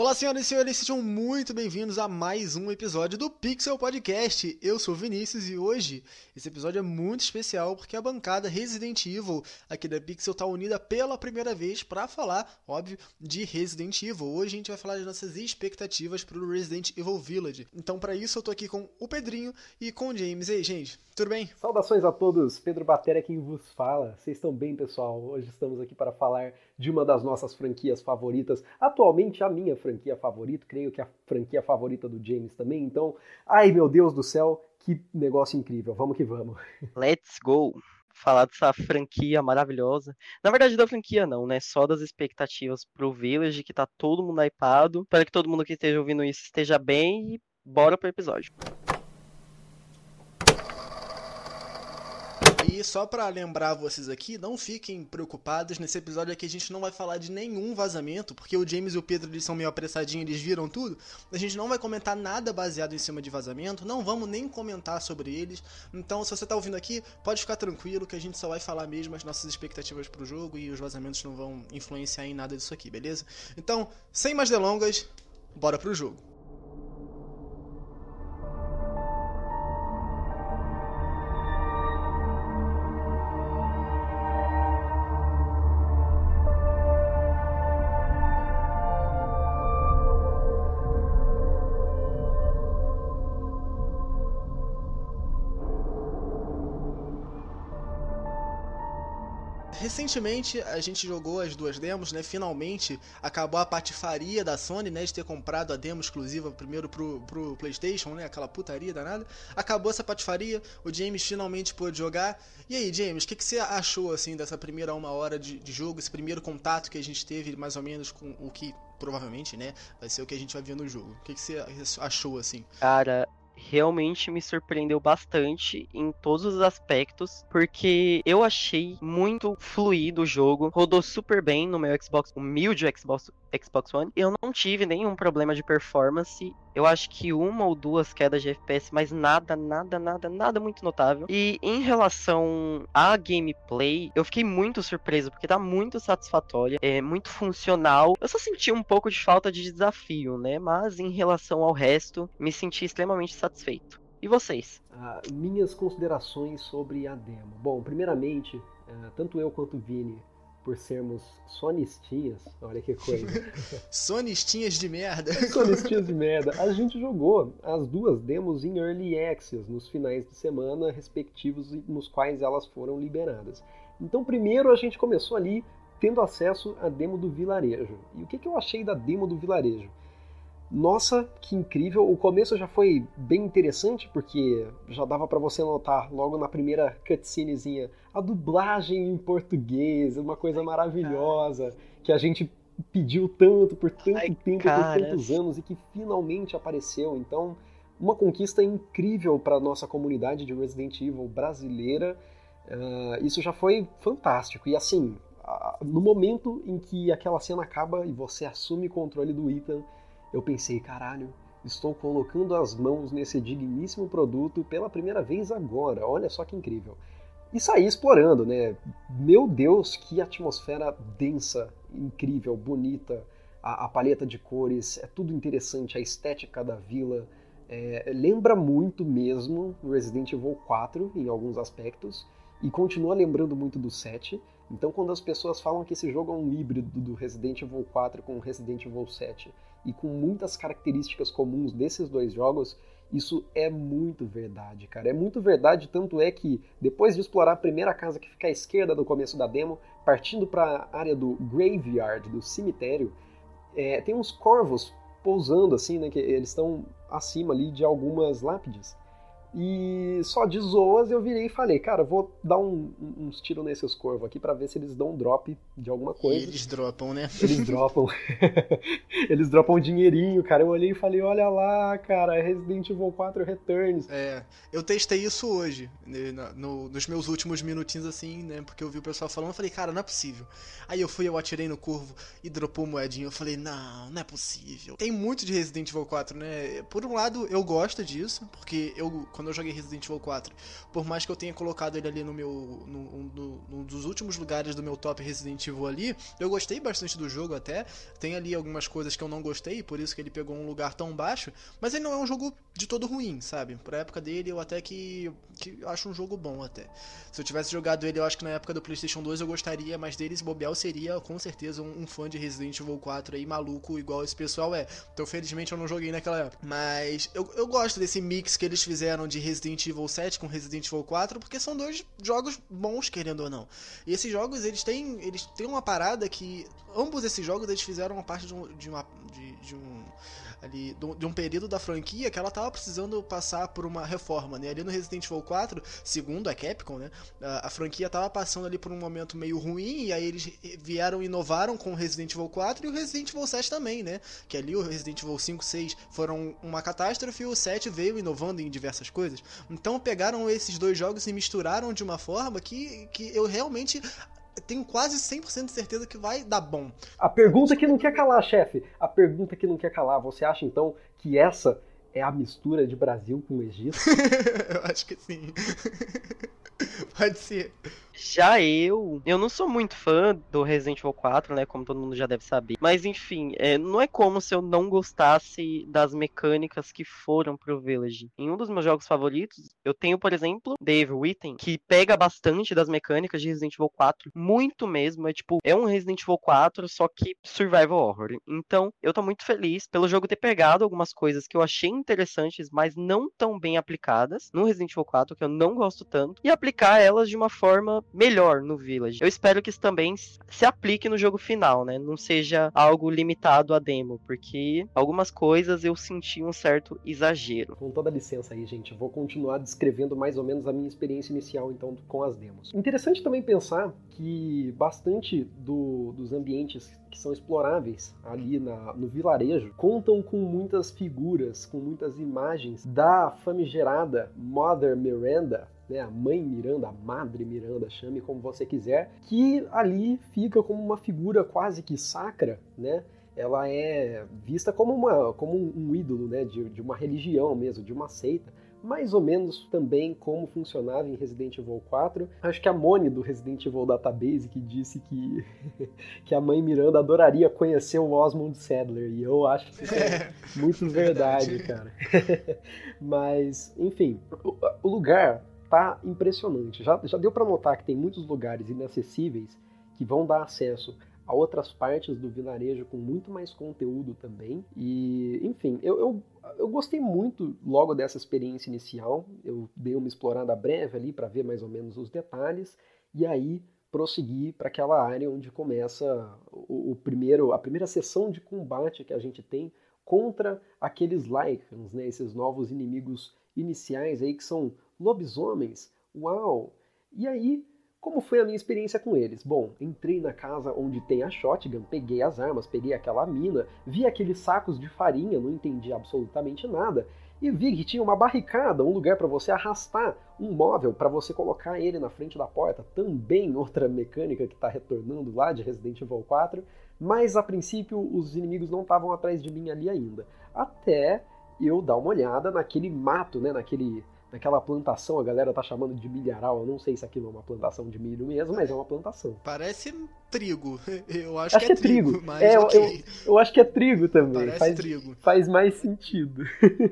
Olá, senhoras e senhores, sejam muito bem-vindos a mais um episódio do Pixel Podcast. Eu sou o Vinícius e hoje esse episódio é muito especial porque a bancada Resident Evil aqui da Pixel está unida pela primeira vez para falar, óbvio, de Resident Evil. Hoje a gente vai falar das nossas expectativas para o Resident Evil Village. Então, para isso, eu tô aqui com o Pedrinho e com o James. E aí, gente, tudo bem? Saudações a todos, Pedro Batera quem vos fala. Vocês estão bem, pessoal? Hoje estamos aqui para falar de uma das nossas franquias favoritas, atualmente a minha franquia favorita, creio que a franquia favorita do James também. Então, ai meu Deus do céu, que negócio incrível. Vamos que vamos. Let's go! Falar dessa franquia maravilhosa. Na verdade, da franquia não, né? Só das expectativas pro Village, que tá todo mundo hypado. Espero que todo mundo que esteja ouvindo isso esteja bem e bora pro episódio. Só para lembrar vocês aqui, não fiquem preocupados, nesse episódio aqui a gente não vai falar de nenhum vazamento, porque o James e o Pedro eles são meio apressadinhos, eles viram tudo. A gente não vai comentar nada baseado em cima de vazamento, não vamos nem comentar sobre eles. Então, se você tá ouvindo aqui, pode ficar tranquilo que a gente só vai falar mesmo as nossas expectativas pro jogo e os vazamentos não vão influenciar em nada disso aqui, beleza? Então, sem mais delongas, bora pro jogo. Recentemente a gente jogou as duas demos, né? Finalmente acabou a patifaria da Sony, né? De ter comprado a demo exclusiva primeiro pro, pro PlayStation, né? Aquela putaria danada. Acabou essa patifaria, o James finalmente pôde jogar. E aí, James, o que, que você achou, assim, dessa primeira uma hora de, de jogo, esse primeiro contato que a gente teve, mais ou menos, com o que provavelmente, né? Vai ser o que a gente vai ver no jogo. O que, que você achou, assim? Cara, realmente me surpreendeu bastante em todos os aspectos, porque eu achei muito fluido o jogo, rodou super bem no meu Xbox, humilde Xbox, Xbox One. Eu não tive nenhum problema de performance. Eu acho que uma ou duas quedas de FPS, mas nada, nada, nada, nada muito notável. E em relação à gameplay, eu fiquei muito surpreso, porque tá muito satisfatória, é muito funcional. Eu só senti um pouco de falta de desafio, né? Mas em relação ao resto, me senti extremamente satisfeito. E vocês? Ah, minhas considerações sobre a demo. Bom, primeiramente, ah, tanto eu quanto o Vini por sermos sonistinhas, olha que coisa. sonistinhas de merda. sonistinhas de merda. A gente jogou as duas demos em Early Access nos finais de semana respectivos nos quais elas foram liberadas. Então, primeiro a gente começou ali tendo acesso à demo do vilarejo. E o que, que eu achei da demo do vilarejo? Nossa, que incrível! O começo já foi bem interessante porque já dava para você notar logo na primeira cutscenezinha a dublagem em português, uma coisa maravilhosa que a gente pediu tanto por tanto Ai, tempo, por tantos anos e que finalmente apareceu. Então, uma conquista incrível para nossa comunidade de Resident Evil brasileira. Uh, isso já foi fantástico. E assim, no momento em que aquela cena acaba e você assume o controle do Ethan eu pensei, caralho, estou colocando as mãos nesse digníssimo produto pela primeira vez agora, olha só que incrível. E saí explorando, né? Meu Deus, que atmosfera densa, incrível, bonita, a, a paleta de cores, é tudo interessante, a estética da vila. É, lembra muito mesmo Resident Evil 4 em alguns aspectos, e continua lembrando muito do 7. Então, quando as pessoas falam que esse jogo é um híbrido do Resident Evil 4 com Resident Evil 7 e com muitas características comuns desses dois jogos, isso é muito verdade, cara. É muito verdade, tanto é que depois de explorar a primeira casa que fica à esquerda do começo da demo, partindo para a área do graveyard, do cemitério, é, tem uns corvos pousando assim, né? Que eles estão acima ali de algumas lápides. E só de zoas eu virei e falei, cara, vou dar um, uns tiros nesses corvos aqui para ver se eles dão um drop de alguma coisa. E eles dropam, né? Eles dropam. eles dropam dinheirinho, cara. Eu olhei e falei, olha lá, cara, Resident Evil 4 Returns. É, eu testei isso hoje, né, no, nos meus últimos minutinhos assim, né? Porque eu vi o pessoal falando, eu falei, cara, não é possível. Aí eu fui, eu atirei no corvo e dropou moedinha. Eu falei, não, não é possível. Tem muito de Resident Evil 4, né? Por um lado, eu gosto disso, porque eu quando eu joguei Resident Evil 4. Por mais que eu tenha colocado ele ali no meu. No, no, no, dos últimos lugares do meu top Resident Evil ali, eu gostei bastante do jogo até. Tem ali algumas coisas que eu não gostei, por isso que ele pegou um lugar tão baixo. Mas ele não é um jogo de todo ruim, sabe? Pra época dele, eu até que, que acho um jogo bom até. Se eu tivesse jogado ele, eu acho que na época do PlayStation 2 eu gostaria, mas deles, Bobiel seria com certeza um, um fã de Resident Evil 4 aí, maluco, igual esse pessoal é. Então, felizmente, eu não joguei naquela época. Mas eu, eu gosto desse mix que eles fizeram de Resident Evil 7 com Resident Evil 4, porque são dois jogos bons, querendo ou não. E esses jogos, eles têm, eles têm uma parada que. Ambos esses jogos eles fizeram uma parte de, um, de uma. de, de um ali de um período da franquia que ela tava precisando passar por uma reforma, né? Ali no Resident Evil 4, segundo a Capcom, né? A, a franquia tava passando ali por um momento meio ruim e aí eles vieram e inovaram com o Resident Evil 4 e o Resident Evil 7 também, né? Que ali o Resident Evil 5, 6 foram uma catástrofe e o 7 veio inovando em diversas coisas. Então pegaram esses dois jogos e misturaram de uma forma que, que eu realmente tenho quase 100% de certeza que vai dar bom. A pergunta que não quer calar, chefe. A pergunta que não quer calar. Você acha então que essa é a mistura de Brasil com Egito? eu acho que sim. Pode ser. Já eu, eu não sou muito fã do Resident Evil 4, né? Como todo mundo já deve saber. Mas enfim, é, não é como se eu não gostasse das mecânicas que foram pro Village. Em um dos meus jogos favoritos, eu tenho, por exemplo, Dave Witten, que pega bastante das mecânicas de Resident Evil 4. Muito mesmo. É tipo, é um Resident Evil 4, só que survival horror. Então, eu tô muito feliz pelo jogo ter pegado algumas coisas que eu achei interessantes, mas não tão bem aplicadas no Resident Evil 4, que eu não gosto tanto, e aplicar elas de uma forma melhor no Village. Eu espero que isso também se aplique no jogo final, né? Não seja algo limitado a demo, porque algumas coisas eu senti um certo exagero. Com toda licença aí, gente, vou continuar descrevendo mais ou menos a minha experiência inicial então com as demos. Interessante também pensar que bastante do, dos ambientes que são exploráveis ali na, no vilarejo contam com muitas figuras, com muitas imagens da famigerada Mother Miranda, né, a mãe Miranda, a madre Miranda, chame como você quiser, que ali fica como uma figura quase que sacra, né? Ela é vista como, uma, como um ídolo né, de, de uma religião mesmo, de uma seita mais ou menos também como funcionava em Resident Evil 4. Acho que a Moni do Resident Evil Database que disse que, que a mãe Miranda adoraria conhecer o Osmond Sadler, e eu acho que isso é muito verdade, cara. Mas, enfim, o lugar tá impressionante. Já, já deu para notar que tem muitos lugares inacessíveis que vão dar acesso a outras partes do vilarejo com muito mais conteúdo também. E, enfim, eu, eu, eu gostei muito logo dessa experiência inicial. Eu dei uma explorada breve ali para ver mais ou menos os detalhes. E aí prosseguir para aquela área onde começa o, o, primeiro, a primeira sessão de combate que a gente tem contra aqueles Lycans, né, esses novos inimigos iniciais aí que são lobisomens. Uau! E aí como foi a minha experiência com eles? Bom, entrei na casa onde tem a shotgun, peguei as armas, peguei aquela mina, vi aqueles sacos de farinha, não entendi absolutamente nada, e vi que tinha uma barricada, um lugar para você arrastar um móvel para você colocar ele na frente da porta, também outra mecânica que está retornando lá de Resident Evil 4, mas a princípio os inimigos não estavam atrás de mim ali ainda. Até eu dar uma olhada naquele mato, né, naquele naquela plantação, a galera tá chamando de milharal. Eu não sei se aquilo é uma plantação de milho mesmo, mas é uma plantação. Parece trigo. Eu acho, acho que, é, que é trigo, trigo mas é, okay. eu, eu, acho que é trigo também. Parece faz, trigo. Faz mais sentido.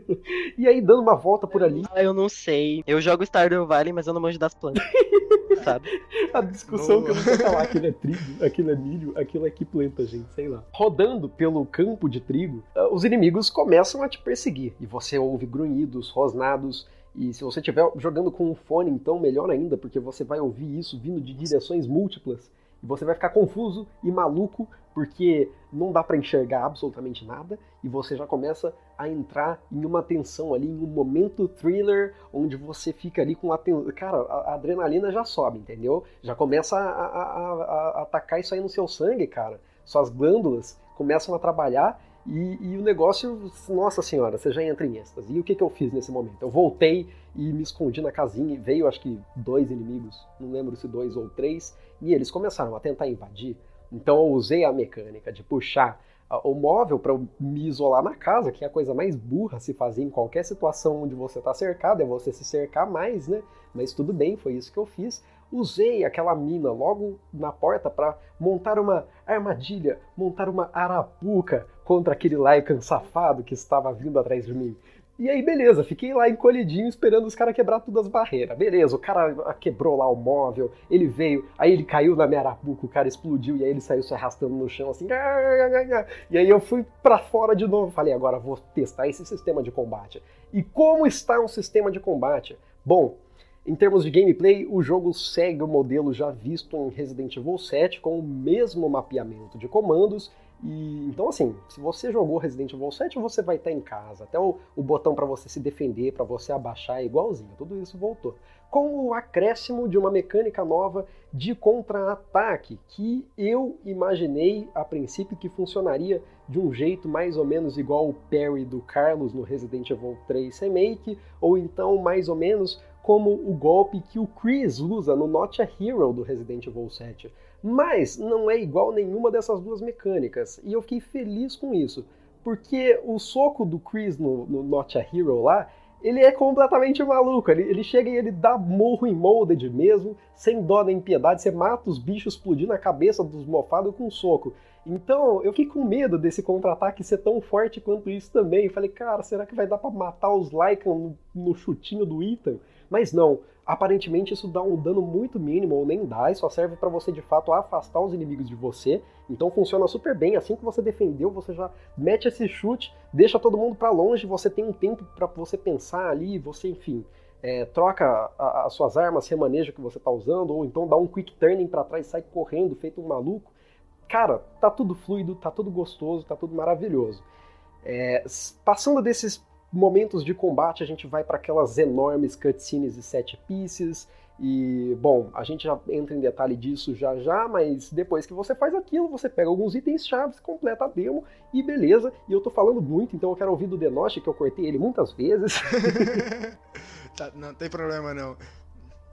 e aí, dando uma volta por ali. Ah, eu não sei. Eu jogo Stardew Valley, mas eu não manjo das plantas. sabe? A discussão Boa. que eu não vou falar, aquilo é trigo, aquilo é milho, aquilo é que planta, gente, sei lá. Rodando pelo campo de trigo, ah, os inimigos começam a te perseguir. E você ouve grunhidos, rosnados, e se você estiver jogando com um fone, então melhor ainda, porque você vai ouvir isso vindo de direções múltiplas e você vai ficar confuso e maluco porque não dá para enxergar absolutamente nada e você já começa a entrar em uma tensão ali, em um momento thriller onde você fica ali com a cara, a adrenalina já sobe, entendeu? Já começa a, a, a, a atacar isso aí no seu sangue, cara. Suas glândulas começam a trabalhar e, e, o negócio, nossa senhora, você já entra em êxtase. E o que, que eu fiz nesse momento? Eu voltei e me escondi na casinha e veio, acho que, dois inimigos, não lembro se dois ou três, e eles começaram a tentar invadir. Então eu usei a mecânica de puxar o móvel para me isolar na casa, que é a coisa mais burra se fazer em qualquer situação onde você está cercado, é você se cercar mais, né? Mas tudo bem, foi isso que eu fiz. Usei aquela mina logo na porta para montar uma armadilha, montar uma arapuca contra aquele Lycan safado que estava vindo atrás de mim. E aí, beleza, fiquei lá encolhidinho esperando os caras quebrar todas as barreiras. Beleza, o cara quebrou lá o móvel, ele veio, aí ele caiu na minha arapuca, o cara explodiu e aí ele saiu se arrastando no chão assim. E aí eu fui para fora de novo. Falei, agora vou testar esse sistema de combate. E como está um sistema de combate? Bom, em termos de gameplay, o jogo segue o modelo já visto em Resident Evil 7 com o mesmo mapeamento de comandos e, então, assim, se você jogou Resident Evil 7, você vai estar em casa. Até o, o botão para você se defender, para você abaixar é igualzinho. Tudo isso voltou. Com o acréscimo de uma mecânica nova de contra-ataque, que eu imaginei a princípio que funcionaria de um jeito mais ou menos igual o parry do Carlos no Resident Evil 3 Remake, ou então mais ou menos como o golpe que o Chris usa no Not a Hero do Resident Evil 7 mas não é igual nenhuma dessas duas mecânicas. E eu fiquei feliz com isso. Porque o soco do Chris no, no Not a Hero lá, ele é completamente maluco. Ele, ele chega e ele dá morro em Molded mesmo, sem dó nem piedade. Você mata os bichos explodindo a cabeça dos mofados com um soco. Então eu fiquei com medo desse contra-ataque ser tão forte quanto isso também. Falei, cara, será que vai dar para matar os Lycan no, no chutinho do Ethan? Mas não, aparentemente isso dá um dano muito mínimo ou nem dá, e só serve para você de fato afastar os inimigos de você. Então funciona super bem, assim que você defendeu, você já mete esse chute, deixa todo mundo para longe, você tem um tempo para você pensar ali, você, enfim, é, troca as suas armas, remaneja que você tá usando, ou então dá um quick turning para trás e sai correndo, feito um maluco. Cara, tá tudo fluido, tá tudo gostoso, tá tudo maravilhoso. É, passando desses momentos de combate a gente vai para aquelas enormes cutscenes e set pieces. E, bom, a gente já entra em detalhe disso já já, mas depois que você faz aquilo, você pega alguns itens chaves, completa a demo e beleza. E eu tô falando muito, então eu quero ouvir do Denoche, que eu cortei ele muitas vezes. tá, não tem problema não.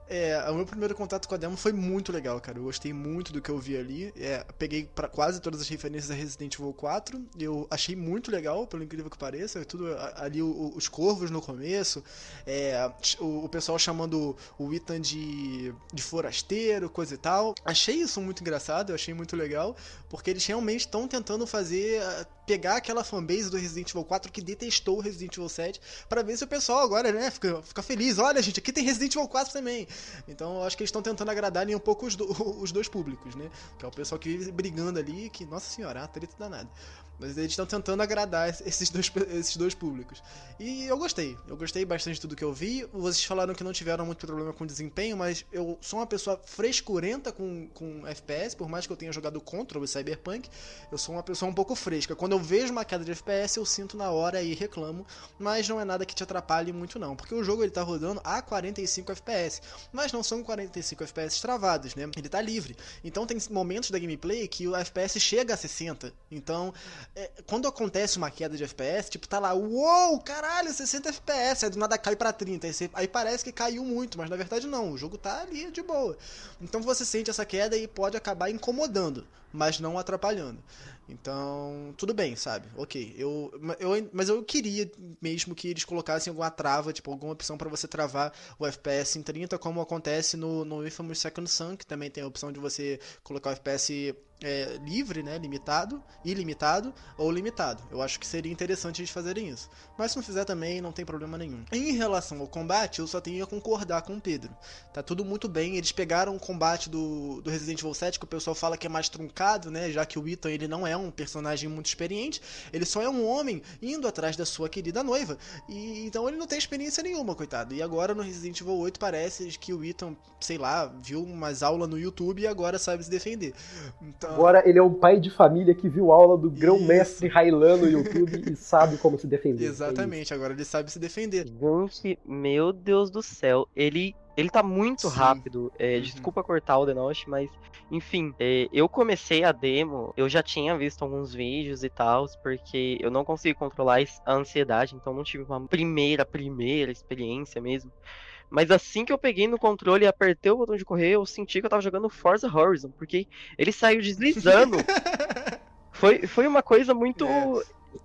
É, o meu primeiro contato com a demo foi muito legal, cara. Eu gostei muito do que eu vi ali. É, peguei para quase todas as referências da Resident Evil 4. Eu achei muito legal, pelo incrível que pareça. Tudo ali, o, os corvos no começo. É, o, o, pessoal chamando o Ethan de, de forasteiro, coisa e tal. Achei isso muito engraçado, eu achei muito legal. Porque eles realmente estão tentando fazer. Pegar aquela fanbase do Resident Evil 4 que detestou o Resident Evil 7. para ver se o pessoal agora, né, fica, fica feliz. Olha, gente, aqui tem Resident Evil 4 também. Então eu acho que eles estão tentando agradar ali um pouco os, do, os dois públicos, né? Que é o pessoal que vive brigando ali, que, nossa senhora, uma treta danada. Mas eles estão tentando agradar esses dois, esses dois públicos. E eu gostei. Eu gostei bastante de tudo que eu vi. Vocês falaram que não tiveram muito problema com desempenho, mas eu sou uma pessoa frescurenta com, com FPS, por mais que eu tenha jogado Control e Cyberpunk, eu sou uma pessoa um pouco fresca. Quando eu vejo uma queda de FPS, eu sinto na hora e reclamo, mas não é nada que te atrapalhe muito não, porque o jogo ele tá rodando a 45 FPS, mas não são 45 FPS travados, né? Ele tá livre. Então tem momentos da gameplay que o FPS chega a 60. Então, é, quando acontece uma queda de FPS, tipo, tá lá, uou, caralho, 60 FPS, aí do nada cai pra 30, aí, você, aí parece que caiu muito, mas na verdade não, o jogo tá ali de boa. Então você sente essa queda e pode acabar incomodando, mas não atrapalhando. Então, tudo bem, sabe? Ok. Eu, eu, mas eu queria mesmo que eles colocassem alguma trava, tipo, alguma opção para você travar o FPS em 30, como acontece no, no Infamous Second Sun, que também tem a opção de você colocar o FPS é, livre, né, limitado, ilimitado ou limitado. Eu acho que seria interessante eles fazerem isso. Mas se não fizer também, não tem problema nenhum. Em relação ao combate, eu só tenho a concordar com o Pedro. Tá tudo muito bem. Eles pegaram o combate do, do Resident Evil 7, que o pessoal fala que é mais truncado, né, já que o Ethan ele não é um personagem muito experiente, ele só é um homem indo atrás da sua querida noiva. E então ele não tem experiência nenhuma, coitado. E agora no Resident Evil 8 parece que o Ethan, sei lá, viu umas aulas no YouTube e agora sabe se defender. Então, Agora ele é um pai de família que viu aula do grão-mestre Railan no YouTube e sabe como se defender. É Exatamente, é agora ele sabe se defender. Gente, meu Deus do céu, ele ele tá muito Sim. rápido. É, uhum. Desculpa cortar o Denosh, mas enfim, é, eu comecei a demo, eu já tinha visto alguns vídeos e tal, porque eu não consigo controlar a ansiedade, então não tive uma primeira, primeira experiência mesmo. Mas assim que eu peguei no controle e apertei o botão de correr, eu senti que eu tava jogando Forza Horizon, porque ele saiu deslizando. Foi, foi uma coisa muito. É,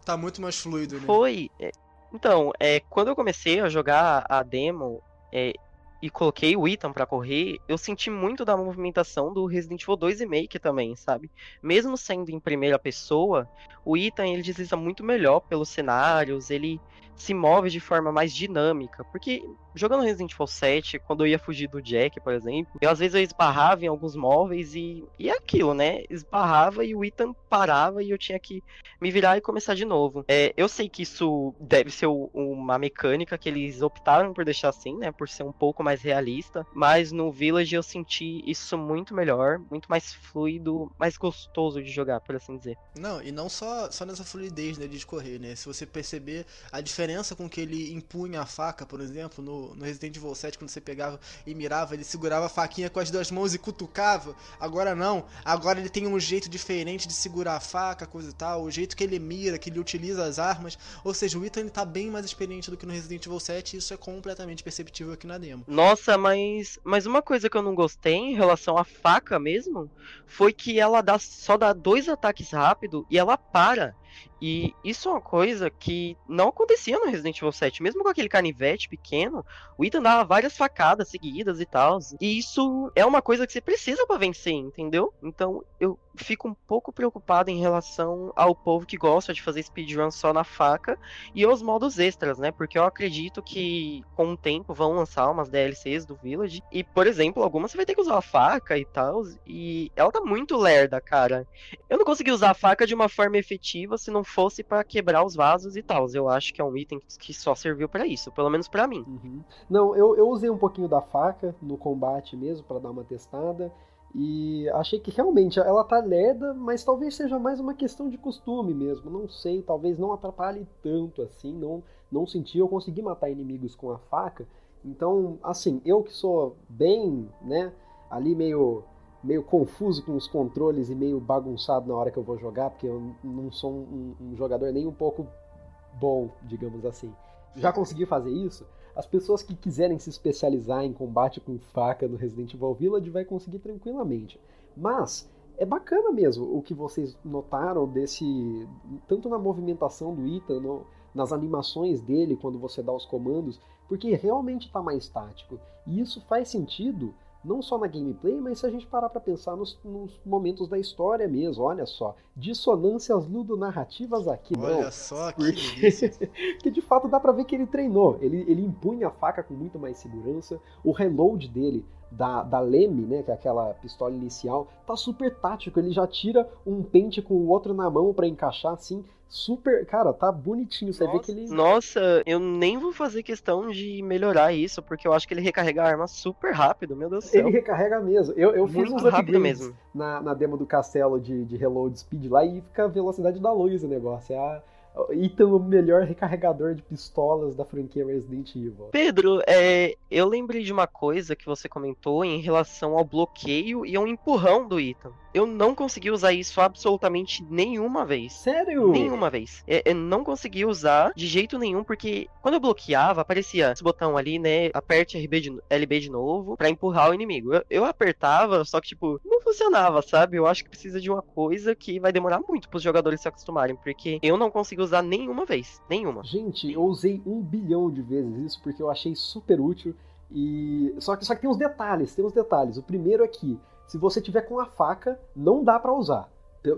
tá muito mais fluido, né? Foi. É, então, é, quando eu comecei a jogar a demo é, e coloquei o Ethan para correr, eu senti muito da movimentação do Resident Evil 2 Remake também, sabe? Mesmo sendo em primeira pessoa, o Ethan ele desliza muito melhor pelos cenários, ele se move de forma mais dinâmica. Porque jogando Resident Evil 7, quando eu ia fugir do Jack, por exemplo, eu às vezes eu esbarrava em alguns móveis e, e é aquilo, né? Esbarrava e o Ethan parava e eu tinha que me virar e começar de novo. É, eu sei que isso deve ser uma mecânica que eles optaram por deixar assim, né? Por ser um pouco mais realista. Mas no Village eu senti isso muito melhor, muito mais fluido, mais gostoso de jogar, por assim dizer. Não, e não só, só nessa fluidez né, de correr, né? Se você perceber a diferença com que ele impunha a faca, por exemplo, no no, Resident Evil 7, quando você pegava e mirava, ele segurava a faquinha com as duas mãos e cutucava. Agora não. Agora ele tem um jeito diferente de segurar a faca, coisa e tal. O jeito que ele mira, que ele utiliza as armas. Ou seja, o Ethan ele tá bem mais experiente do que no Resident Evil 7 e isso é completamente perceptível aqui na demo. Nossa, mas, mas uma coisa que eu não gostei em relação à faca mesmo foi que ela dá, só dá dois ataques rápido e ela para. E isso é uma coisa que não acontecia no Resident Evil 7. Mesmo com aquele canivete pequeno, o Ethan dava várias facadas seguidas e tal. E isso é uma coisa que você precisa para vencer, entendeu? Então eu fico um pouco preocupado em relação ao povo que gosta de fazer speedrun só na faca e os modos extras, né? Porque eu acredito que com o tempo vão lançar umas DLCs do Village. E, por exemplo, algumas você vai ter que usar a faca e tal. E ela tá muito lerda, cara. Eu não consegui usar a faca de uma forma efetiva se não fosse para quebrar os vasos e tal. Eu acho que é um item que só serviu para isso, pelo menos para mim. Uhum. Não, eu, eu usei um pouquinho da faca no combate mesmo para dar uma testada. E achei que realmente ela tá lerda, mas talvez seja mais uma questão de costume mesmo. Não sei, talvez não atrapalhe tanto assim. Não, não senti, eu consegui matar inimigos com a faca. Então, assim, eu que sou bem, né, ali meio meio confuso com os controles e meio bagunçado na hora que eu vou jogar, porque eu não sou um, um jogador nem um pouco bom, digamos assim. Já consegui fazer isso? As pessoas que quiserem se especializar em combate com faca no Resident Evil Village vai conseguir tranquilamente. Mas é bacana mesmo o que vocês notaram desse tanto na movimentação do Ethan, no, nas animações dele quando você dá os comandos, porque realmente está mais tático. E isso faz sentido não só na gameplay, mas se a gente parar para pensar nos, nos, momentos da história mesmo, olha só, dissonâncias ludonarrativas aqui, olha não. só que porque de fato dá para ver que ele treinou, ele, ele impunha a faca com muito mais segurança, o reload dele da, da Leme, né, que é aquela pistola inicial, tá super tático, ele já tira um pente com o outro na mão para encaixar assim, super. Cara, tá bonitinho. Você Nossa. vê que ele. Nossa, eu nem vou fazer questão de melhorar isso, porque eu acho que ele recarrega a arma super rápido, meu Deus do céu. Ele recarrega mesmo. Eu, eu fiz uns rápido mesmo. Na, na demo do castelo de, de Reload Speed lá e fica a velocidade da luz o negócio. É a, Ethan, o melhor recarregador de pistolas da franquia Resident Evil. Pedro, é, eu lembrei de uma coisa que você comentou em relação ao bloqueio e ao empurrão do Ethan. Eu não consegui usar isso absolutamente nenhuma vez. Sério? Nenhuma vez. Eu, eu não consegui usar de jeito nenhum, porque quando eu bloqueava, aparecia esse botão ali, né? Aperte RB de, LB de novo para empurrar o inimigo. Eu, eu, apertava, só que, tipo, não funcionava, sabe? Eu acho que precisa de uma coisa que vai demorar muito pros jogadores se acostumarem, porque eu não usar nenhuma vez. Nenhuma. Gente, eu usei um bilhão de vezes isso porque eu achei super útil. E só que, só que tem uns detalhes, tem uns detalhes. O primeiro é que se você tiver com a faca, não dá para usar.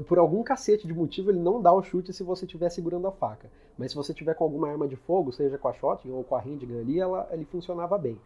Por algum cacete de motivo, ele não dá o chute se você estiver segurando a faca. Mas se você tiver com alguma arma de fogo, seja com a shotgun ou com a handgun ali, ela, ele funcionava bem.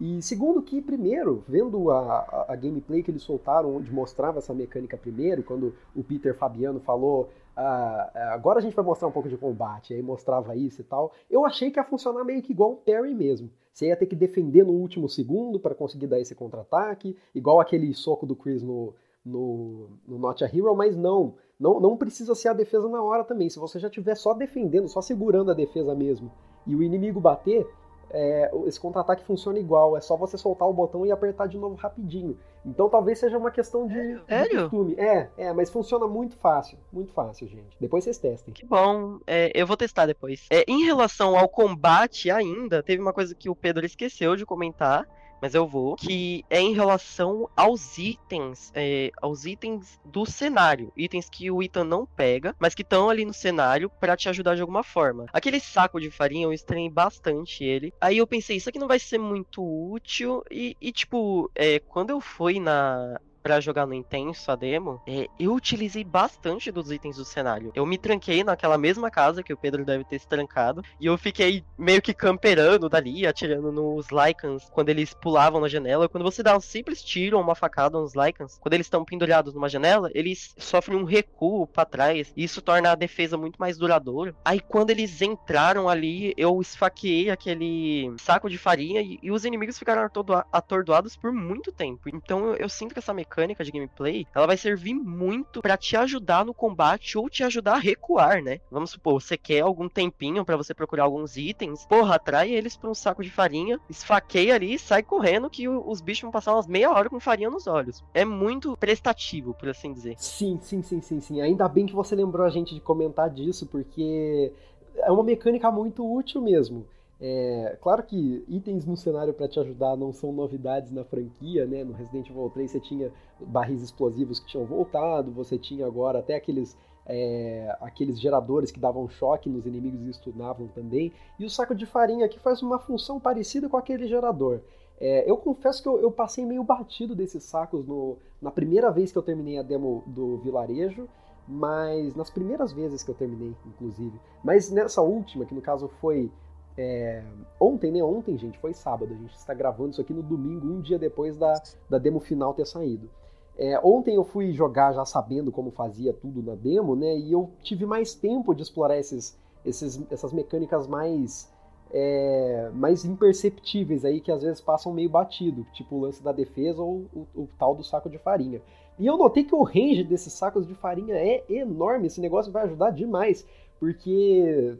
E segundo que, primeiro, vendo a, a, a, gameplay que eles soltaram, onde mostrava essa mecânica primeiro, quando o Peter Fabiano falou, ah, ah, agora a gente vai mostrar um pouco de combate, aí mostrava isso e tal, eu achei que ia funcionar meio que igual um parry mesmo. Você ia ter que defender no último segundo para conseguir dar esse contra-ataque, igual aquele soco do Chris no, no, no Not a Hero, mas não, não, não precisa ser a defesa na hora também. Se você já estiver só defendendo, só segurando a defesa mesmo, e o inimigo bater, é, esse contra-ataque funciona igual, é só você soltar o botão e apertar de novo rapidinho. Então talvez seja uma questão de, de costume. É, é, mas funciona muito fácil, muito fácil, gente. Depois vocês testem. Que bom, é, eu vou testar depois. É, em relação ao combate ainda, teve uma coisa que o Pedro esqueceu de comentar, mas eu vou, que é em relação aos itens, é, aos itens do cenário, itens que o Ethan não pega, mas que estão ali no cenário para te ajudar de alguma forma. Aquele saco de farinha eu estranhei bastante ele. Aí eu pensei, isso aqui não vai ser muito útil e, e tipo, é, quando eu fui na para jogar no Intenso a demo, é, eu utilizei bastante dos itens do cenário. Eu me tranquei naquela mesma casa que o Pedro deve ter se trancado, e eu fiquei meio que camperando dali, atirando nos Lycans quando eles pulavam na janela. Quando você dá um simples tiro ou uma facada nos Lycans, quando eles estão pendurados numa janela, eles sofrem um recuo para trás, e isso torna a defesa muito mais duradoura. Aí quando eles entraram ali, eu esfaqueei aquele saco de farinha e, e os inimigos ficaram atordoados por muito tempo. Então eu, eu sinto que essa mecânica mecânica de gameplay, ela vai servir muito para te ajudar no combate ou te ajudar a recuar, né? Vamos supor, você quer algum tempinho para você procurar alguns itens, porra, atrai eles pra um saco de farinha, esfaqueia ali e sai correndo que os bichos vão passar umas meia hora com farinha nos olhos. É muito prestativo, por assim dizer. Sim, sim, sim, sim, sim. Ainda bem que você lembrou a gente de comentar disso, porque é uma mecânica muito útil mesmo. É, claro que itens no cenário para te ajudar não são novidades na franquia, né? No Resident Evil 3 você tinha barris explosivos que tinham voltado, você tinha agora até aqueles é, aqueles geradores que davam choque nos inimigos e stunavam também. E o saco de farinha aqui faz uma função parecida com aquele gerador. É, eu confesso que eu, eu, passei meio batido desses sacos no, na primeira vez que eu terminei a demo do vilarejo, mas nas primeiras vezes que eu terminei, inclusive. Mas nessa última, que no caso foi é, ontem, né? Ontem, gente, foi sábado. A gente está gravando isso aqui no domingo, um dia depois da, da demo final ter saído. É, ontem eu fui jogar já sabendo como fazia tudo na demo, né? E eu tive mais tempo de explorar esses, esses, essas mecânicas mais, é, mais imperceptíveis aí, que às vezes passam meio batido, tipo o lance da defesa ou o, o tal do saco de farinha. E eu notei que o range desses sacos de farinha é enorme, esse negócio vai ajudar demais, porque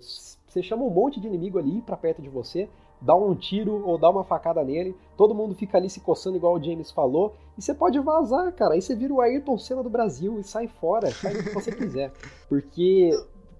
você chama um monte de inimigo ali para perto de você, dá um tiro ou dá uma facada nele, todo mundo fica ali se coçando igual o James falou, e você pode vazar, cara. Aí você vira o Ayrton Senna do Brasil e sai fora, faz o que você quiser. Porque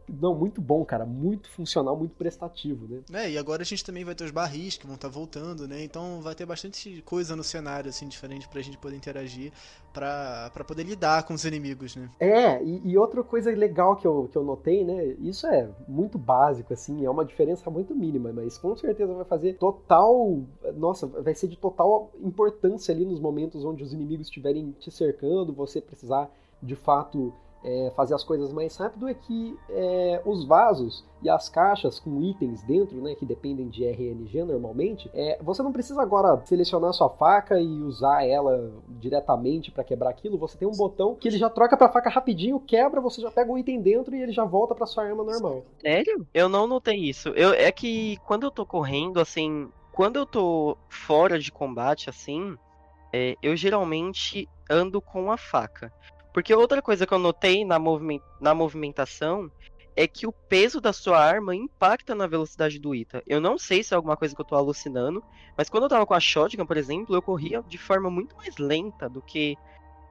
não, muito bom, cara. Muito funcional, muito prestativo, né? É, e agora a gente também vai ter os barris que vão estar tá voltando, né? Então vai ter bastante coisa no cenário, assim, diferente pra gente poder interagir, pra, pra poder lidar com os inimigos, né? É, e, e, outra coisa legal que eu, que eu notei, né? Isso é muito básico, assim, é uma diferença muito mínima, mas com certeza vai fazer total. Nossa, vai ser de total importância ali nos momentos onde os inimigos estiverem te cercando, você precisar de fato é, fazer as coisas mais rápido é que é, os vasos e as caixas com itens dentro, né, que dependem de RNG normalmente, é, você não precisa agora selecionar sua faca e usar ela diretamente para quebrar aquilo. Você tem um botão que ele já troca para faca rapidinho, quebra, você já pega o item dentro e ele já volta para sua arma normal. Sério? Eu não notei isso. Eu, é que quando eu tô correndo, assim, quando eu tô fora de combate, assim, é, eu geralmente ando com a faca. Porque outra coisa que eu notei na, moviment na movimentação é que o peso da sua arma impacta na velocidade do Ita. Eu não sei se é alguma coisa que eu tô alucinando, mas quando eu tava com a shotgun, por exemplo, eu corria de forma muito mais lenta do que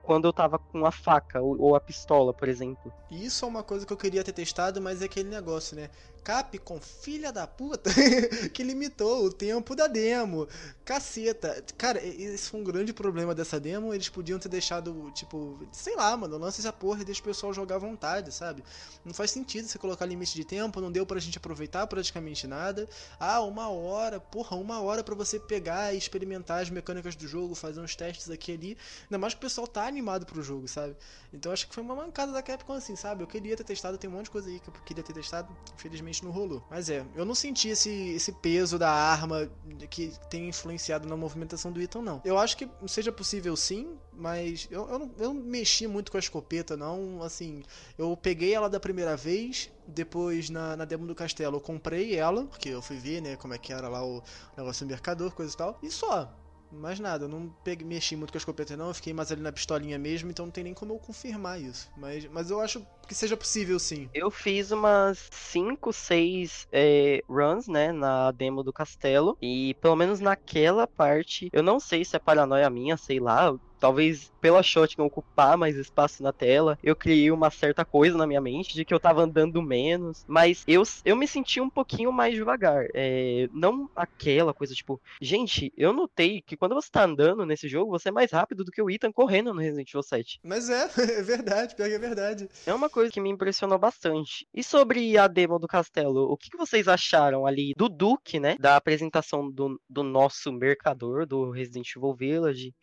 quando eu tava com a faca ou, a pistola, por exemplo. Isso é uma coisa que eu queria ter testado, mas é aquele negócio, né? Capcom, filha da puta, que limitou o tempo da demo. Caceta. Cara, esse foi um grande problema dessa demo. Eles podiam ter deixado, tipo, sei lá, mano, lança essa porra e deixa o pessoal jogar à vontade, sabe? Não faz sentido você colocar limite de tempo, não deu pra gente aproveitar praticamente nada. Ah, uma hora, porra, uma hora para você pegar e experimentar as mecânicas do jogo, fazer uns testes aqui e ali. Ainda mais que o pessoal tá animado pro jogo, sabe? Então acho que foi uma mancada da Capcom assim, sabe? Eu queria ter testado, tem um monte de coisa aí que eu queria ter testado, infelizmente não rolou. Mas é, eu não senti esse, esse peso da arma que tem influenciado na movimentação do Ethan, não. Eu acho que seja possível sim, mas eu, eu, não, eu não mexi muito com a escopeta, não. Assim, eu peguei ela da primeira vez, depois na, na demo do castelo eu comprei ela, porque eu fui ver, né, como é que era lá o negócio do mercador, coisa e tal, e só. Mais nada, eu não peguei, mexi muito com a escopeta não, eu fiquei mais ali na pistolinha mesmo, então não tem nem como eu confirmar isso. Mas, mas eu acho que seja possível sim. Eu fiz umas 5, 6 é, runs, né, na demo do castelo. E pelo menos naquela parte, eu não sei se é paranoia minha, sei lá, talvez pela shotgun ocupar mais espaço na tela, eu criei uma certa coisa na minha mente de que eu tava andando menos, mas eu, eu me senti um pouquinho mais devagar. É, não aquela coisa tipo, gente, eu notei que quando você tá andando nesse jogo, você é mais rápido do que o Ethan correndo no Resident Evil 7. Mas é, é verdade, pior que é verdade. É uma coisa que me impressionou bastante. E sobre a demo do castelo, o que, que vocês acharam ali do Duke, né? Da apresentação do, do nosso mercador, do Resident Evil Village,